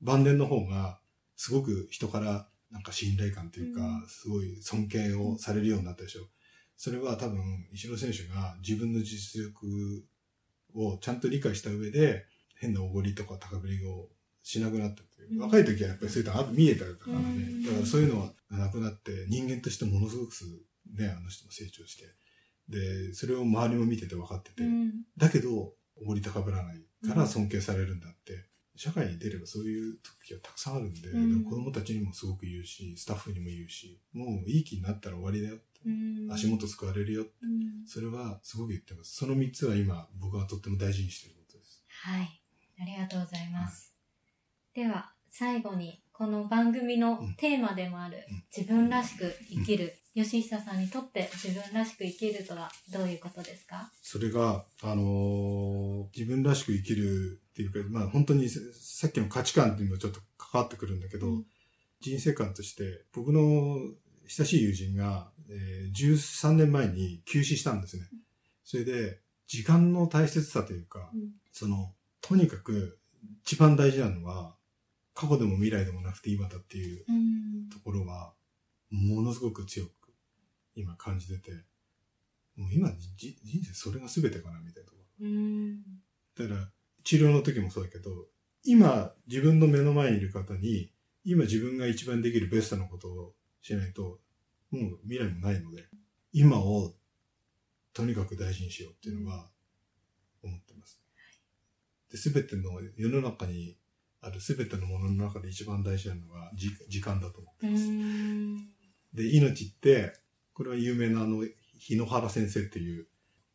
晩年の方がすごく人からなんか信頼感というか、うんすごい尊敬をされるようになったでしょ。それは多分、一郎選手が自分の実力をちゃんと理解した上で、変なおごりとか高ぶりをしなくなったという。うん若い時はやっぱりそういうのが見えたからね。うんだからそういうのはなくなって、人間としてものすごくね、あの人も成長して。で、それを周りも見てて分かってて、うんだけど、おごり高ぶらないからうん尊敬されるんだって、社会に出ればそういう時はたくさんあるんで、うん子供たちにもすごく言うし、スタッフにも言うし、もういい気になったら終わりだよ。うん足元救われるよ。うんそれはすごく言ってます。その3つは今、僕はとっても大事にしていることです。はい。ありがとうございます。では、最後に、この番組のテーマでもある、うん自分らしく生きる、吉久さんにとって自分らしく生きるとはどういうことですか？それが、あのー自分らしく生きるっていうか、まあ本当にささっきの価値観にもちょっと関わってくるんだけど、うん人生観として、僕の親しい友人が、えー13年前に休止したんですね。それで、時間の大切さというか、うんその、とにかく一番大事なのは、過去でも未来でもなくて今だっていううん。ところは、ものすごく強く今感じてて、もう今じ人生それが全てかなみたいなとこうん。ろ。だから、治療の時もそうだけど、今自分の目の前にいる方に今自分が一番できるベストなことをしないと、もう未来もないので、今をとにかく大事にしようっていうのは思ってます。で、すべての世の中にあるすべてのものの中で一番大事なのは時時間だと思ってうます。ん。で、命って、これは有名なあの、日野原先生っていう、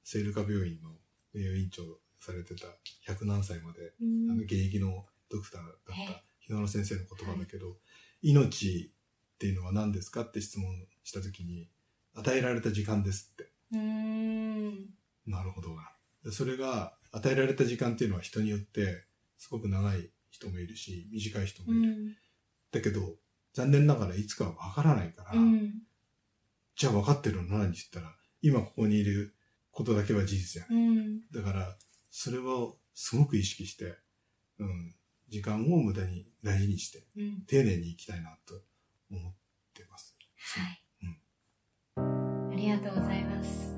聖ルカ病院の名誉院長されてた100何歳まで、あの現役のドクターだったえ日野原先生の言葉だけど、命っていうのは何ですかって質問したときに、与えられた時間ですって。うん。なるほどそれが、与えられた時間っていうのは人によって、すごく長い人もいるし、短い人もういる。ん。だけど、残念ながらいつかはわからないから、うん。じゃあ分かってるの何って言ったら、今ここにいることだけは事実やね。うん。だから、それをすごく意識して、うん、時間を無駄に大事にして、うん。丁寧に生きたいなと思ってます。はい。ありがとうございます。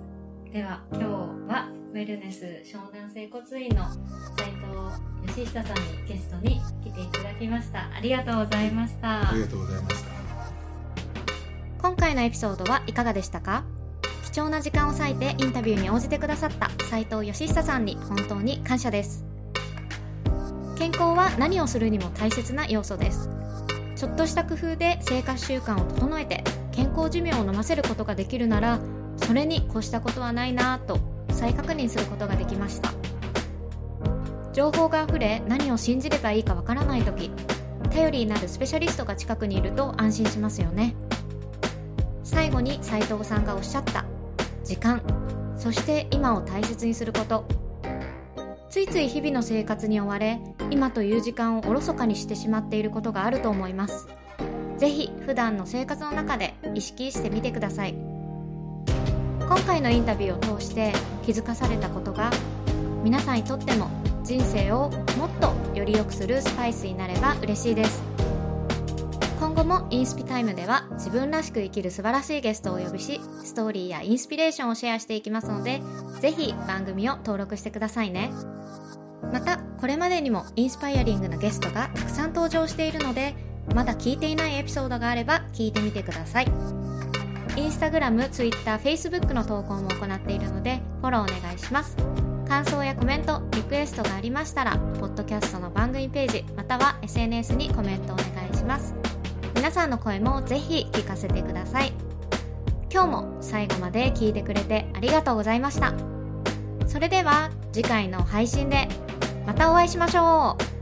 では、今日は、ウェルネス湘南整骨院の斉藤義久さんにゲストに来ていただきました。ありがとうございましたあり。がとうございました。今回のエピソードはいかがでしたか？貴重な時間を割いてインタビューに応じてくださった斉藤義久さんに本当に感謝です健康は何をするにも大切な要素ですちょっとした工夫で生活習慣を整えて健康寿命を飲ませることができるならそれに越したことはないなぁと再確認することができました。情報があふれ何を信じればいいかわからない時頼りになるスペシャリストが近くにいると安心しますよね。最後に斉藤さんがおっしゃった時間そして今を大切にすること。ついつい日々の生活に追われ今という時間をおろそかにしてしまっていることがあると思います。ぜひ普段の生活の中で意識してみてください。今回のインタビューを通して気づかされたことが皆さんにとっても人生をもっとより良くするスパイスになれば嬉しいです。今後もインスピタイムでは自分らしく生きる素晴らしいゲストをお呼びしストーリーやインスピレーションをシェアしていきますのでぜひ番組を登録してくださいね。またこれまでにもインスパイアリングなゲストがたくさん登場しているのでまだ聞いていないエピソードがあれば聞いてみてください。インスタグラム、ツイッター、フェイスブックの投稿も行っているのでフォローお願いします。感想やコメント、リクエストがありましたらポッドキャストの番組ページまたは SNS にコメントお願いします。皆さんの声もぜひ聞かせてください。今日も最後まで聞いてくれてありがとうございました。それでは次回の配信でまたお会いしましょう。